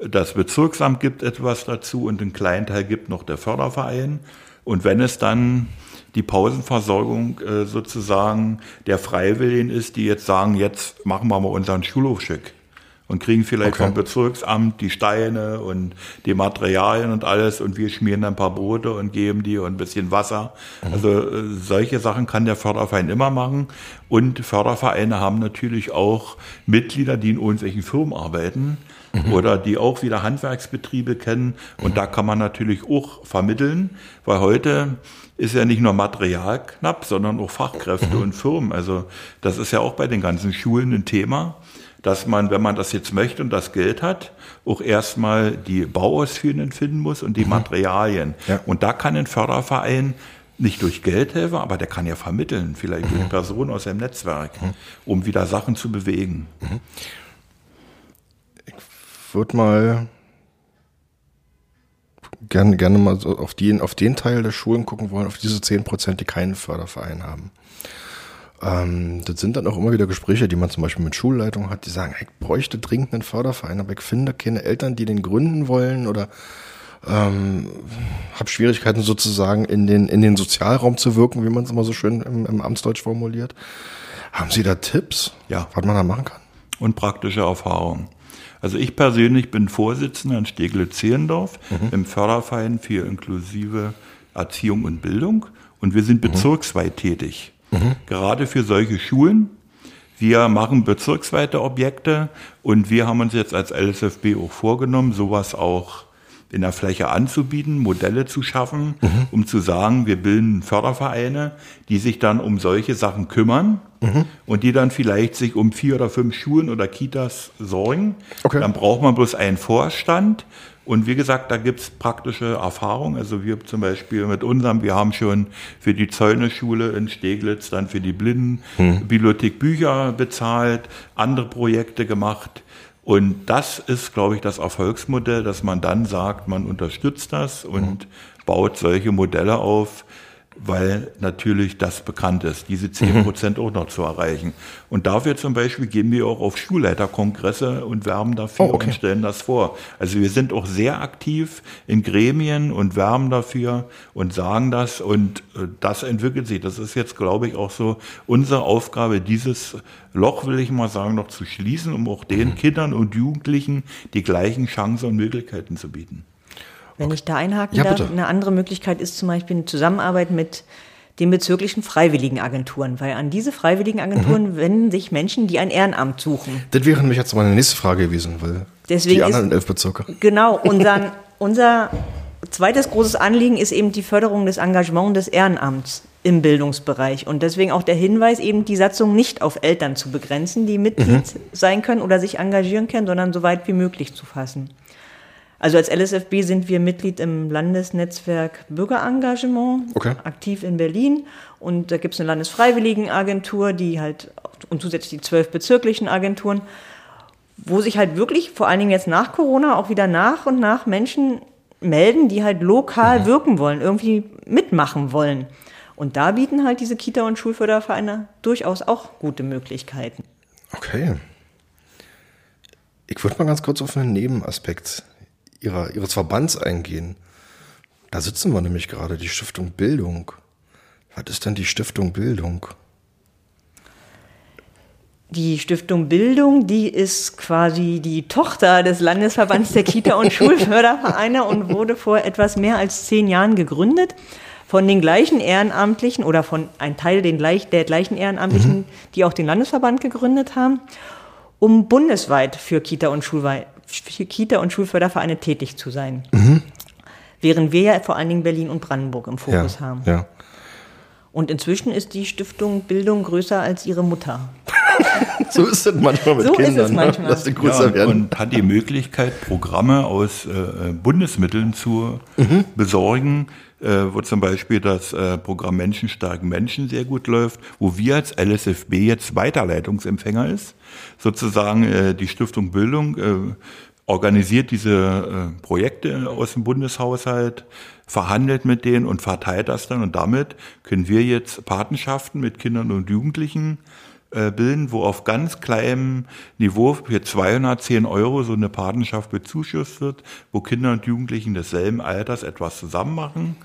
das Bezirksamt gibt etwas dazu und einen kleinen Teil gibt noch der Förderverein. Und wenn es dann die Pausenversorgung äh, sozusagen der Freiwilligen ist, die jetzt sagen, jetzt machen wir mal unseren Schulhof schick und kriegen vielleicht Okay. vom Bezirksamt die Steine und die Materialien und alles und wir schmieren ein paar Brote und geben die und ein bisschen Wasser. Also äh, solche Sachen kann der Förderverein immer machen und Fördervereine haben natürlich auch Mitglieder, die in irgendwelchen Firmen arbeiten oder die auch wieder Handwerksbetriebe kennen und da kann man natürlich auch vermitteln, weil heute ist ja nicht nur Material knapp, sondern auch Fachkräfte und Firmen. Also das ist ja auch bei den ganzen Schulen ein Thema dass man, wenn man das jetzt möchte und das Geld hat, auch erstmal die Bauausführenden finden muss und die Materialien. Ja. Und da kann ein Förderverein nicht durch Geld helfen, aber der kann ja vermitteln, vielleicht durch Personen aus seinem Netzwerk, um wieder Sachen zu bewegen. würde mal gerne, gerne mal so auf den, auf den Teil der Schulen gucken wollen, auf diese 10 Prozent, die keinen Förderverein haben. Ähm, das sind dann auch immer wieder Gespräche, die man zum Beispiel mit Schulleitungen hat, die sagen, ich bräuchte dringend einen Förderverein, aber ich finde keine Eltern, die den gründen wollen oder ähm, habe Schwierigkeiten sozusagen in den, in den Sozialraum zu wirken, wie man es immer so schön im, im Amtsdeutsch formuliert. Haben Sie da Tipps, Ja. was man da machen kann? und praktische Erfahrung. Also ich persönlich bin Vorsitzender in Steglitz-Zehlendorf im Förderverein für inklusive Erziehung und Bildung und wir sind bezirksweit tätig. Gerade für solche Schulen. Wir machen bezirksweite Objekte und wir haben uns jetzt als LSFB auch vorgenommen, sowas auch in der Fläche anzubieten, Modelle zu schaffen, um zu sagen, wir bilden Fördervereine, die sich dann um solche Sachen kümmern und die dann vielleicht sich um vier oder fünf Schulen oder Kitas sorgen. Okay. Dann braucht man bloß einen Vorstand. Und wie gesagt, da gibt's praktische Erfahrungen. Also wir zum Beispiel mit unserem, wir haben schon für die Zäune-Schule in Steglitz, dann für die Blindenbibliothek Bücher bezahlt, andere Projekte gemacht. Und das ist, glaube ich, das Erfolgsmodell, dass man dann sagt, man unterstützt das und baut solche Modelle auf, weil natürlich das bekannt ist, diese 10 Prozent auch noch zu erreichen. Und dafür zum Beispiel gehen wir auch auf Schulleiterkongresse und werben dafür Oh, okay. und stellen das vor. Also wir sind auch sehr aktiv in Gremien und werben dafür und sagen das und äh, das entwickelt sich. Das ist jetzt, glaube ich, auch so unsere Aufgabe, dieses Loch, will ich mal sagen, noch zu schließen, um auch den Kindern und Jugendlichen die gleichen Chancen und Möglichkeiten zu bieten. Wenn ich da einhaken Ja, darf, bitte. eine andere Möglichkeit ist zum Beispiel eine Zusammenarbeit mit den bezirklichen Freiwilligenagenturen, weil an diese Freiwilligenagenturen Mhm. wenden sich Menschen, die ein Ehrenamt suchen. Das wäre nämlich jetzt meine nächste Frage gewesen, weil Deswegen die ist- anderen elf Bezirke. Genau, unser, unser zweites großes Anliegen ist eben die Förderung des Engagements des Ehrenamts im Bildungsbereich. Und deswegen auch der Hinweis, eben die Satzung nicht auf Eltern zu begrenzen, die Mitglied sein können oder sich engagieren können, sondern so weit wie möglich zu fassen. Also als LSFB sind wir Mitglied im Landesnetzwerk Bürgerengagement, Okay. aktiv in Berlin. Und da gibt es eine Landesfreiwilligenagentur, die halt, und zusätzlich die zwölf bezirklichen Agenturen, wo sich halt wirklich, vor allen Dingen jetzt nach Corona, auch wieder nach und nach Menschen melden, die halt lokal wirken wollen, irgendwie mitmachen wollen. Und da bieten halt diese Kita- und Schulfördervereine durchaus auch gute Möglichkeiten. Okay. Ich würde mal ganz kurz auf einen Nebenaspekt ihrer, ihres Verbands eingehen. Da sitzen wir nämlich gerade, die Stiftung Bildung. Was ist denn die Stiftung Bildung? Die Stiftung Bildung, die ist quasi die Tochter des Landesverbands der Kita- und Schulfördervereine und wurde vor etwas mehr als zehn Jahren gegründet von den gleichen Ehrenamtlichen oder von einem Teil den gleich, der gleichen Ehrenamtlichen, die auch den Landesverband gegründet haben, um bundesweit für Kita- und, Schulwei für Kita und Schulfördervereine tätig zu sein. Während wir ja vor allen Dingen Berlin und Brandenburg im Fokus ja, haben. ja. Und inzwischen ist die Stiftung Bildung größer als ihre Mutter. So ist es manchmal mit So ist Kindern. es manchmal. Ne? Dass Ja, größer und, werden. und hat die Möglichkeit, Programme aus äh, Bundesmitteln zu besorgen, äh, wo zum Beispiel das äh, Programm Menschen stärken Menschen sehr gut läuft, wo wir als LSFB jetzt Weiterleitungsempfänger ist. Sozusagen äh, die Stiftung Bildung äh, organisiert diese äh, Projekte aus dem Bundeshaushalt, verhandelt mit denen und verteilt das dann. Und damit können wir jetzt Patenschaften mit Kindern und Jugendlichen äh, bilden, wo auf ganz kleinem Niveau für 210 Euro so eine Patenschaft bezuschusst wird, wo Kinder und Jugendlichen desselben Alters etwas zusammen machen,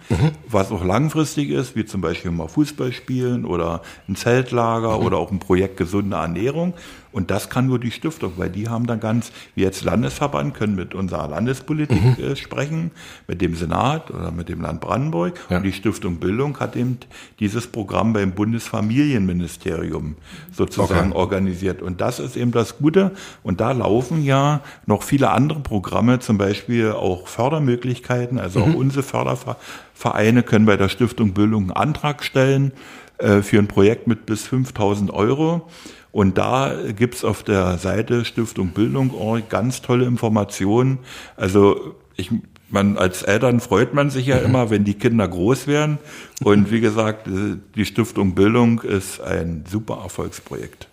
was auch langfristig ist, wie zum Beispiel mal Fußball spielen oder ein Zeltlager oder auch ein Projekt gesunde Ernährung. Und das kann nur die Stiftung, weil die haben dann ganz, wir als Landesverband können mit unserer Landespolitik mhm. äh, sprechen, mit dem Senat oder mit dem Land Brandenburg. Ja. Und die Stiftung Bildung hat eben dieses Programm beim Bundesfamilienministerium sozusagen okay. organisiert. Und das ist eben das Gute. Und da laufen ja noch viele andere Programme, zum Beispiel auch Fördermöglichkeiten, also mhm. auch unsere Fördervereine können bei der Stiftung Bildung einen Antrag stellen äh, für ein Projekt mit bis 5000 Euro. Und da gibt's auf der Seite Stiftung Bildung.org ganz tolle Informationen. Also ich, man als Eltern freut man sich ja mhm. immer, wenn die Kinder groß werden. Und wie gesagt, äh, die Stiftung Bildung ist ein super Erfolgsprojekt.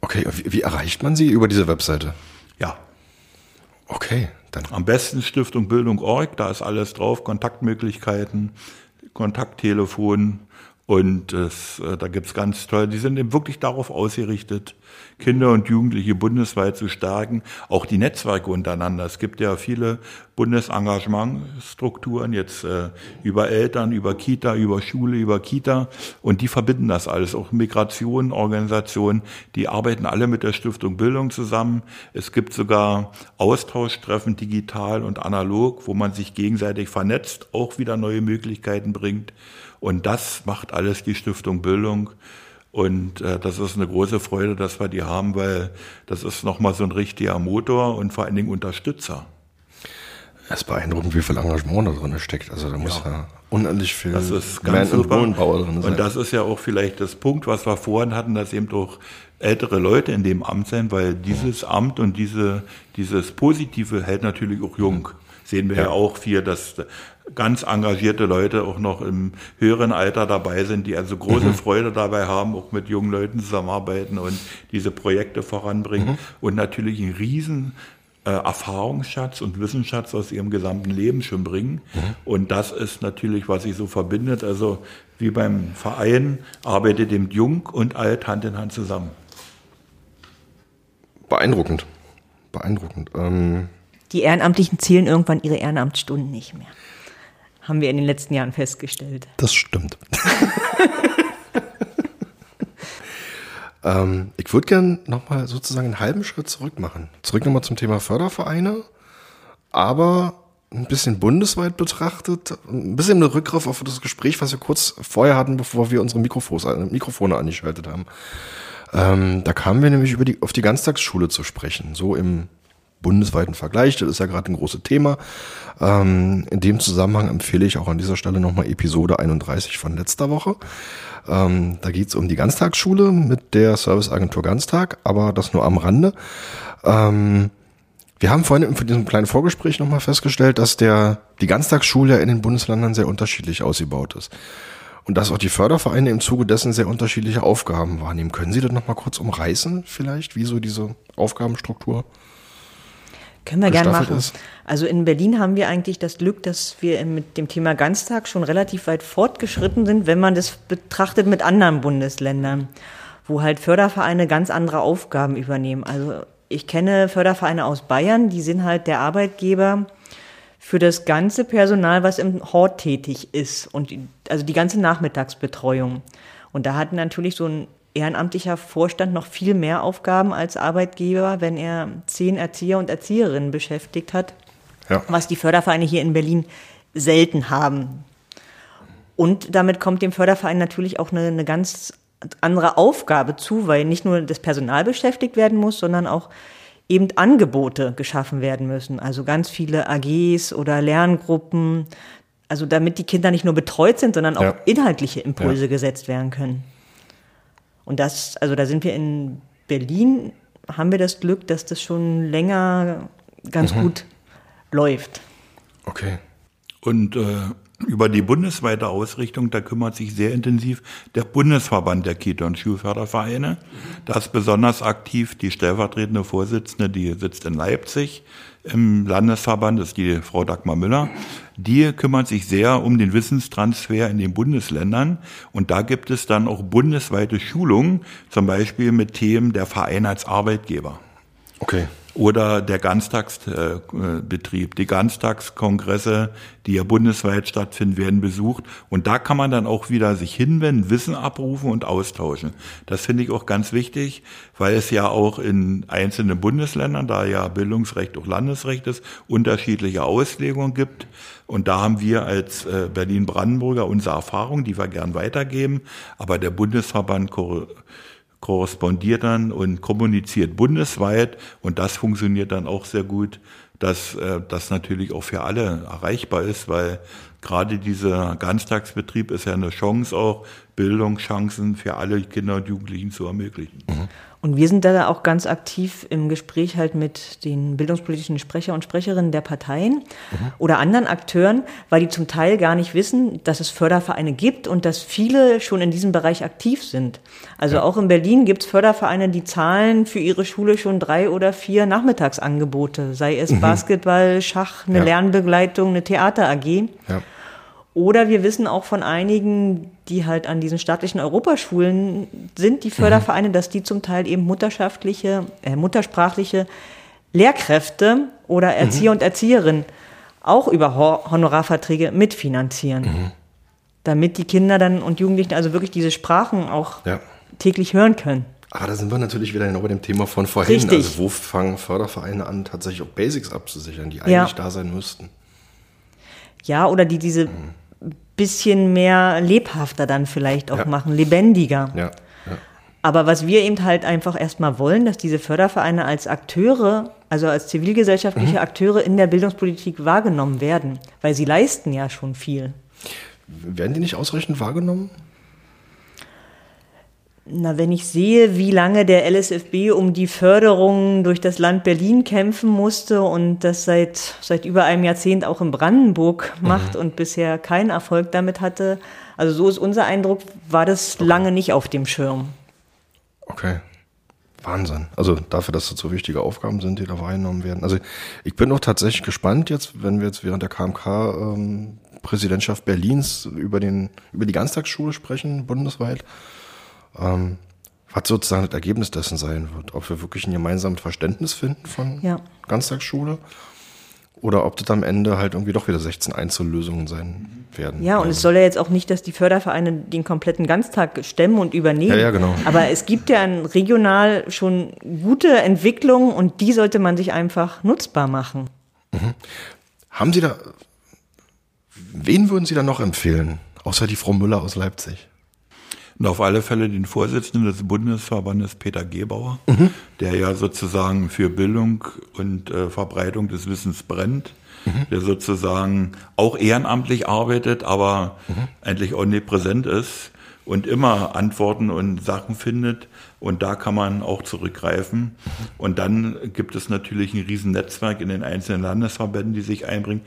Okay, wie, wie erreicht man sie über diese Webseite? Ja. Okay, dann. Am besten Stiftung Bildung.org, da ist alles drauf, Kontaktmöglichkeiten, Kontakttelefon, und das, äh, da gibt's ganz toll, die sind eben wirklich darauf ausgerichtet, Kinder und Jugendliche bundesweit zu stärken, auch die Netzwerke untereinander. Es gibt ja viele Bundesengagementstrukturen, jetzt äh, über Eltern, über Kita, über Schule, über Kita und die verbinden das alles. Auch Migration, Organisationen, die arbeiten alle mit der Stiftung Bildung zusammen. Es gibt sogar Austauschtreffen digital und analog, wo man sich gegenseitig vernetzt, auch wieder neue Möglichkeiten bringt. Und das macht alles die Stiftung Bildung. Und äh, das ist eine große Freude, dass wir die haben, weil das ist nochmal so ein richtiger Motor und vor allen Dingen Unterstützer. Es ist beeindruckend, wie viel Engagement da drin steckt. Also da muss ja, ja unendlich viel das ist ganz Man super. drin sein. Und das ist ja auch vielleicht das Punkt, was wir vorhin hatten, dass eben doch ältere Leute in dem Amt sind, weil dieses Amt und diese, dieses Positive hält natürlich auch jung. Sehen wir ja, ja auch viel, dass ganz engagierte Leute auch noch im höheren Alter dabei sind, die also große mhm. Freude dabei haben, auch mit jungen Leuten zusammenarbeiten und diese Projekte voranbringen mhm. und natürlich einen riesen äh, Erfahrungsschatz und Wissensschatz aus ihrem gesamten Leben schon bringen. Mhm. Und das ist natürlich, was sich so verbindet. Also wie beim Verein arbeitet eben Jung und Alt Hand in Hand zusammen. Beeindruckend. Beeindruckend. Ähm die Ehrenamtlichen zählen irgendwann ihre Ehrenamtsstunden nicht mehr haben wir in den letzten Jahren festgestellt. Das stimmt. ähm, ich würde gerne nochmal sozusagen einen halben Schritt zurück machen. Zurück nochmal zum Thema Fördervereine, aber ein bisschen bundesweit betrachtet, ein bisschen eine Rückgriff auf das Gespräch, was wir kurz vorher hatten, bevor wir unsere Mikrofone, Mikrofone angeschaltet haben. Ähm, da kamen wir nämlich über die, auf die Ganztagsschule zu sprechen, so im bundesweiten Vergleich. Das ist ja gerade ein großes Thema. Ähm, in dem Zusammenhang empfehle ich auch an dieser Stelle nochmal Episode 31 von letzter Woche. Ähm, da geht es um die Ganztagsschule mit der Serviceagentur Ganztag, aber das nur am Rande. Ähm, wir haben vorhin in diesem kleinen Vorgespräch nochmal festgestellt, dass der, die Ganztagsschule ja in den Bundesländern sehr unterschiedlich ausgebaut ist. Und dass auch die Fördervereine im Zuge dessen sehr unterschiedliche Aufgaben wahrnehmen. Können Sie das nochmal kurz umreißen, vielleicht, wie so diese Aufgabenstruktur können wir gerne machen. Ist. Also in Berlin haben wir eigentlich das Glück, dass wir mit dem Thema Ganztag schon relativ weit fortgeschritten sind, wenn man das betrachtet mit anderen Bundesländern, wo halt Fördervereine ganz andere Aufgaben übernehmen. Also ich kenne Fördervereine aus Bayern, die sind halt der Arbeitgeber für das ganze Personal, was im Hort tätig ist und die, also die ganze Nachmittagsbetreuung. Und da hat natürlich so ein ehrenamtlicher Vorstand noch viel mehr Aufgaben als Arbeitgeber, wenn er zehn Erzieher und Erzieherinnen beschäftigt hat, ja. was die Fördervereine hier in Berlin selten haben. Und damit kommt dem Förderverein natürlich auch eine, eine ganz andere Aufgabe zu, weil nicht nur das Personal beschäftigt werden muss, sondern auch eben Angebote geschaffen werden müssen. Also ganz viele AGs oder Lerngruppen. Also damit die Kinder nicht nur betreut sind, sondern auch ja. inhaltliche Impulse ja. gesetzt werden können. Und das, also da sind wir in Berlin, haben wir das Glück, dass das schon länger ganz mhm. gut läuft. Okay. Und äh, über die bundesweite Ausrichtung, da kümmert sich sehr intensiv der Bundesverband der Kita- und Schulfördervereine. Da ist besonders aktiv die stellvertretende Vorsitzende, die sitzt in Leipzig im Landesverband, ist die Frau Dagmar Müller. Die kümmert sich sehr um den Wissenstransfer in den Bundesländern. Und da gibt es dann auch bundesweite Schulungen, zum Beispiel mit Themen der Verein als Arbeitgeber. Okay. Oder der Ganztagsbetrieb. Die Ganztagskongresse, die ja bundesweit stattfinden, werden besucht. Und da kann man dann auch wieder sich hinwenden, Wissen abrufen und austauschen. Das finde ich auch ganz wichtig, weil es ja auch in einzelnen Bundesländern, da ja Bildungsrecht auch Landesrecht ist, unterschiedliche Auslegungen gibt. Und da haben wir als äh, Berlin-Brandenburger unsere Erfahrung, die wir gern weitergeben. Aber der Bundesverband korrespondiert dann und kommuniziert bundesweit. Und das funktioniert dann auch sehr gut, dass äh, das natürlich auch für alle erreichbar ist, weil gerade dieser Ganztagsbetrieb ist ja eine Chance auch, Bildungschancen für alle Kinder und Jugendlichen zu ermöglichen. Mhm. Und wir sind da auch ganz aktiv im Gespräch halt mit den bildungspolitischen Sprecher und Sprecherinnen der Parteien mhm. oder anderen Akteuren, weil die zum Teil gar nicht wissen, dass es Fördervereine gibt und dass viele schon in diesem Bereich aktiv sind. Also ja. auch in Berlin gibt es Fördervereine, die zahlen für ihre Schule schon drei oder vier Nachmittagsangebote, sei es mhm. Basketball, Schach, eine ja. Lernbegleitung, eine Theater AG. Ja. Oder wir wissen auch von einigen, die halt an diesen staatlichen Europaschulen sind, die Fördervereine, mhm. dass die zum Teil eben mutterschaftliche, äh, muttersprachliche Lehrkräfte oder Erzieher mhm. und Erzieherinnen auch über Honorarverträge mitfinanzieren. Mhm. Damit die Kinder dann und Jugendlichen also wirklich diese Sprachen auch ja. täglich hören können. Aber da sind wir natürlich wieder genau bei dem Thema von vorhin. Richtig. Also wo fangen Fördervereine an, tatsächlich auch Basics abzusichern, die eigentlich ja. da sein müssten? Ja, oder die diese mhm bisschen mehr lebhafter dann vielleicht auch ja. machen, lebendiger. Ja. Aber was wir eben halt einfach erstmal wollen, dass diese Fördervereine als Akteure, also als zivilgesellschaftliche mhm. Akteure in der Bildungspolitik wahrgenommen werden, weil sie leisten ja schon viel. Werden die nicht ausreichend wahrgenommen? Na, wenn ich sehe, wie lange der LSFB um die Förderung durch das Land Berlin kämpfen musste und das seit, seit über einem Jahrzehnt auch in Brandenburg macht mhm. und bisher keinen Erfolg damit hatte, also so ist unser Eindruck, war das okay. lange nicht auf dem Schirm. Okay. Wahnsinn. Also dafür, dass das so wichtige Aufgaben sind, die da wahrgenommen werden. Also ich bin auch tatsächlich gespannt jetzt, wenn wir jetzt während der KMK ähm, Präsidentschaft Berlins über den über die Ganztagsschule sprechen bundesweit ähm, was sozusagen das Ergebnis dessen sein wird. Ob wir wirklich ein gemeinsames Verständnis finden von ja. Ganztagsschule oder ob das am Ende halt irgendwie doch wieder 16 Einzellösungen sein werden. Ja, und es soll ja jetzt auch nicht, dass die Fördervereine den kompletten Ganztag stemmen und übernehmen. Ja, ja, genau. Aber es gibt ja regional schon gute Entwicklungen und die sollte man sich einfach nutzbar machen. Mhm. Haben Sie da, wen würden Sie da noch empfehlen, außer die Frau Müller aus Leipzig? Und auf alle Fälle den Vorsitzenden des Bundesverbandes Peter Gebauer, mhm. der ja sozusagen für Bildung und äh, Verbreitung des Wissens brennt, mhm. der sozusagen auch ehrenamtlich arbeitet, aber mhm. eigentlich omnipräsent ist und immer Antworten und Sachen findet. Und da kann man auch zurückgreifen. Und dann gibt es natürlich ein Riesennetzwerk in den einzelnen Landesverbänden, die sich einbringen.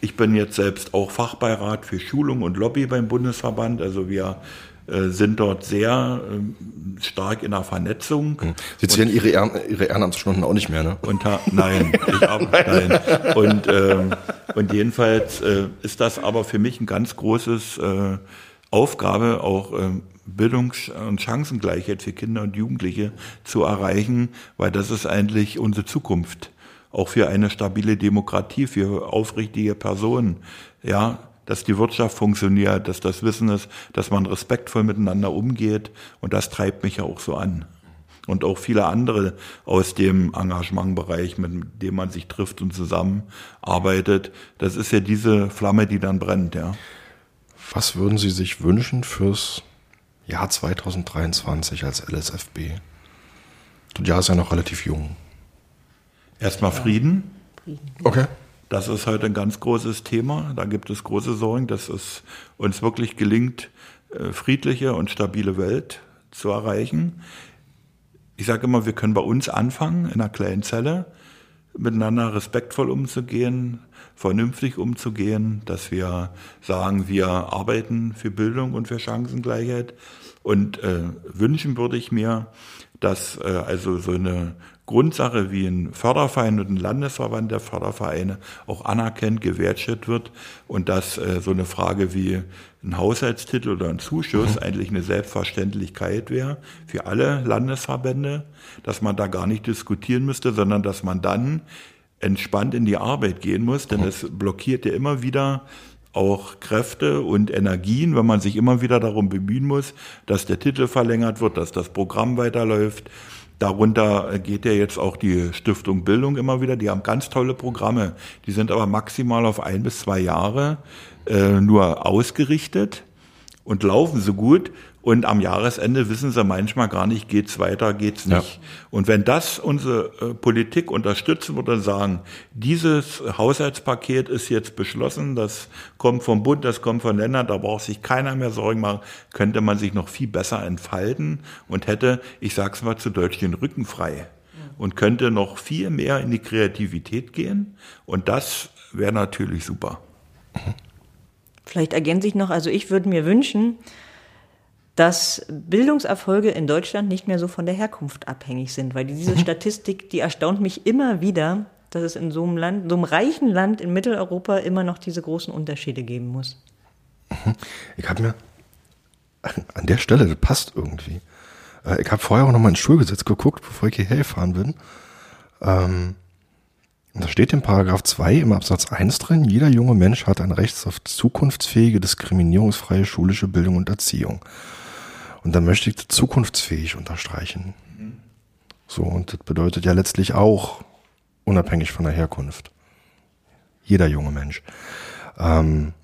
Ich bin jetzt selbst auch Fachbeirat für Schulung und Lobby beim Bundesverband. Also wir sind dort sehr äh, stark in der Vernetzung. Hm. Sie zählen Ihre, Ihre Ehrenamtsstunden auch nicht mehr, ne? Und, nein, ich arbeite, nein. Und, ähm, und jedenfalls äh, ist das aber für mich ein ganz großes äh, Aufgabe, auch äh, Bildungs- und Chancengleichheit für Kinder und Jugendliche zu erreichen, weil das ist eigentlich unsere Zukunft. Auch für eine stabile Demokratie, für aufrichtige Personen. Ja, dass die Wirtschaft funktioniert, dass das Wissen ist, dass man respektvoll miteinander umgeht. Und das treibt mich ja auch so an. Und auch viele andere aus dem Engagementbereich, mit dem man sich trifft und zusammenarbeitet. Das ist ja diese Flamme, die dann brennt, ja. Was würden Sie sich wünschen fürs Jahr 2023 als LSFB? Das Jahr ist ja noch relativ jung. Erstmal Frieden. Frieden. Okay. Das ist heute ein ganz großes Thema. Da gibt es große Sorgen, dass es uns wirklich gelingt, äh, friedliche und stabile Welt zu erreichen. Ich sage immer, wir können bei uns anfangen, in einer kleinen Zelle, miteinander respektvoll umzugehen, vernünftig umzugehen, dass wir sagen, wir arbeiten für Bildung und für Chancengleichheit. Und äh, wünschen würde ich mir, dass äh, also so eine Grundsache wie ein Förderverein und ein Landesverband der Fördervereine auch anerkennt, gewertschätzt wird und dass äh, so eine Frage wie ein Haushaltstitel oder ein Zuschuss mhm. eigentlich eine Selbstverständlichkeit wäre für alle Landesverbände, dass man da gar nicht diskutieren müsste, sondern dass man dann entspannt in die Arbeit gehen muss, denn mhm. es blockiert ja immer wieder auch Kräfte und Energien, wenn man sich immer wieder darum bemühen muss, dass der Titel verlängert wird, dass das Programm weiterläuft. Darunter geht ja jetzt auch die Stiftung Bildung immer wieder. Die haben ganz tolle Programme. Die sind aber maximal auf ein bis zwei Jahre äh, nur ausgerichtet und laufen so gut. Und am Jahresende wissen sie manchmal gar nicht, geht's weiter, geht's nicht. Ja. Und wenn das unsere äh, Politik unterstützen würde und sagen, dieses Haushaltspaket ist jetzt beschlossen, das kommt vom Bund, das kommt von Ländern, da braucht sich keiner mehr Sorgen machen, könnte man sich noch viel besser entfalten und hätte, ich sag's mal zu Deutsch, den Rücken frei und könnte noch viel mehr in die Kreativität gehen. Und das wäre natürlich super. Vielleicht ergänze ich noch, also ich würde mir wünschen, dass Bildungserfolge in Deutschland nicht mehr so von der Herkunft abhängig sind, weil diese. Statistik, die erstaunt mich immer wieder, dass es in so einem Land, so einem reichen Land in Mitteleuropa immer noch diese großen Unterschiede geben muss. Ich habe mir an der Stelle, das passt irgendwie. Äh, ich habe vorher auch noch mal ins Schulgesetz geguckt, bevor ich hierher gefahren bin. Ähm, da steht in Paragraph 2 im Absatz 1 drin, jeder junge Mensch hat ein Recht auf zukunftsfähige, diskriminierungsfreie schulische Bildung und Erziehung. Und da möchte ich zukunftsfähig unterstreichen. So, und das bedeutet ja letztlich auch unabhängig von der Herkunft. Jeder junge Mensch. Ähm,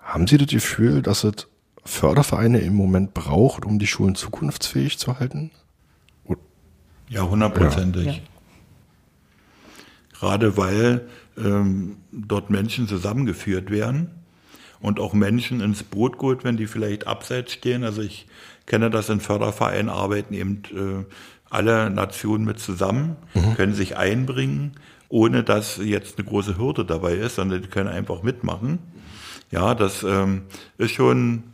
haben Sie das Gefühl, dass es Fördervereine im Moment braucht, um die Schulen zukunftsfähig zu halten? Ja, hundertprozentig. Ja. Gerade weil ähm, dort Menschen zusammengeführt werden und auch Menschen ins Boot geholt, wenn die vielleicht abseits stehen. Also ich kenne das in Fördervereinen, arbeiten eben äh, alle Nationen mit zusammen, mhm. können sich einbringen, ohne dass jetzt eine große Hürde dabei ist, sondern die können einfach mitmachen. Ja, das ähm, ist schon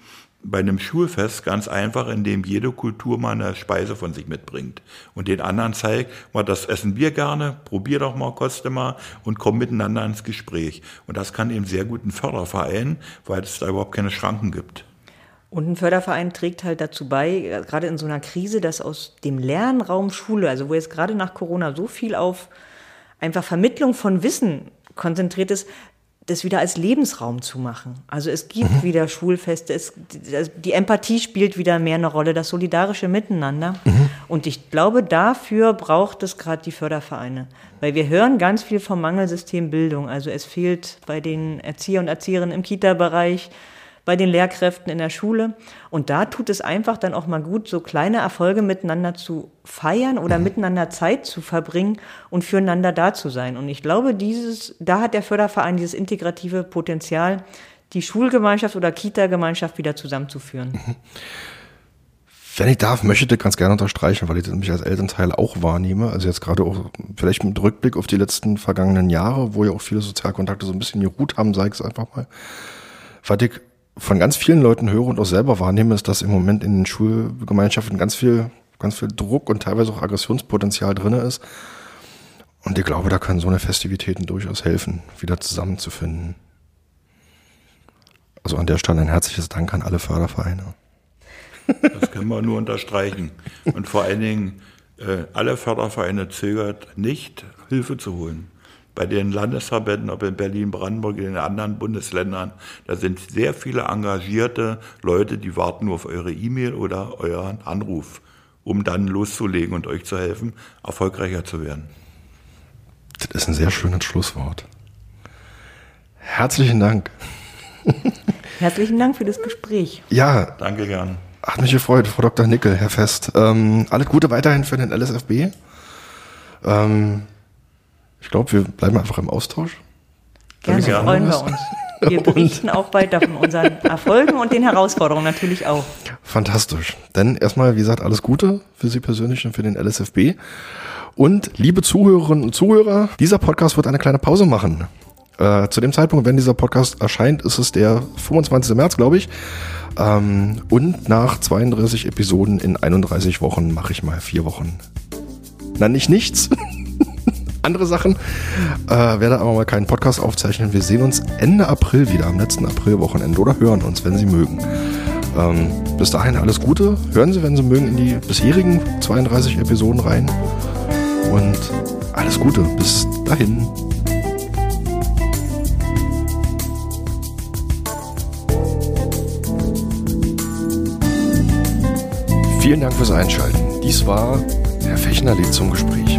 bei einem Schulfest ganz einfach, indem jede Kultur mal eine Speise von sich mitbringt und den anderen zeigt, mal das essen wir gerne, probier doch mal, koste mal und komm miteinander ins Gespräch. Und das kann eben sehr gut ein Förderverein, weil es da überhaupt keine Schranken gibt. Und ein Förderverein trägt halt dazu bei, gerade in so einer Krise, dass aus dem Lernraum Schule, also wo jetzt gerade nach Corona so viel auf einfach Vermittlung von Wissen konzentriert ist, das wieder als Lebensraum zu machen. Also es gibt mhm. wieder Schulfeste, es, die Empathie spielt wieder mehr eine Rolle, das solidarische Miteinander. Mhm. Und ich glaube, dafür braucht es gerade die Fördervereine. Weil wir hören ganz viel vom Mangelsystem Bildung. Also es fehlt bei den Erzieher und Erzieherinnen im Kita-Bereich, bei den Lehrkräften in der Schule. Und da tut es einfach dann auch mal gut, so kleine Erfolge miteinander zu feiern oder mhm. miteinander Zeit zu verbringen und füreinander da zu sein. Und ich glaube, dieses, da hat der Förderverein dieses integrative Potenzial, die Schulgemeinschaft oder Kita-Gemeinschaft wieder zusammenzuführen. Mhm. Wenn ich darf, möchte ich ganz gerne unterstreichen, weil ich das mich als Elternteil auch wahrnehme. Also jetzt gerade auch vielleicht mit Rückblick auf die letzten vergangenen Jahre, wo ja auch viele Sozialkontakte so ein bisschen geruht haben, sage ich es einfach mal. Was ich von ganz vielen Leuten höre und auch selber wahrnehme, ist, dass im Moment in den Schulgemeinschaften ganz viel, ganz viel Druck und teilweise auch Aggressionspotenzial drin ist. Und ich glaube, da können so eine Festivitäten durchaus helfen, wieder zusammenzufinden. Also an der Stelle ein herzliches Dank an alle Fördervereine. Das können wir nur unterstreichen. Und vor allen Dingen, äh, alle Fördervereine zögert nicht, Hilfe zu holen bei den Landesverbänden, ob in Berlin, Brandenburg, in den anderen Bundesländern, da sind sehr viele engagierte Leute, die warten nur auf eure E-Mail oder euren Anruf, um dann loszulegen und euch zu helfen, erfolgreicher zu werden. Das ist ein sehr schönes Schlusswort. Herzlichen Dank. Herzlichen Dank für das Gespräch. Ja. Danke gern. Hat mich gefreut, Frau Dr. Nickel, Herr Fest. Ähm, alles Gute weiterhin für den LSFB. Ähm, ich glaube, wir bleiben einfach im Austausch. Gerne, gerne freuen wir uns. Wir berichten auch weiter von unseren Erfolgen und den Herausforderungen natürlich auch. Fantastisch. Denn erstmal, wie gesagt, alles Gute für Sie persönlich und für den LSFB. Und liebe Zuhörerinnen und Zuhörer, dieser Podcast wird eine kleine Pause machen. Äh, zu dem Zeitpunkt, wenn dieser Podcast erscheint, ist es der 25. März, glaube ich. Ähm, und nach 32 Episoden in 31 Wochen mache ich mal vier Wochen Na, nicht nichts. Andere Sachen. Äh, werde aber mal keinen Podcast aufzeichnen. Wir sehen uns Ende April wieder, am letzten Aprilwochenende oder hören uns, wenn Sie mögen. Ähm, bis dahin alles Gute. Hören Sie, wenn Sie mögen, in die bisherigen 32 Episoden rein. Und alles Gute. Bis dahin. Vielen Dank fürs Einschalten. Dies war Herr Fechner lädt zum Gespräch.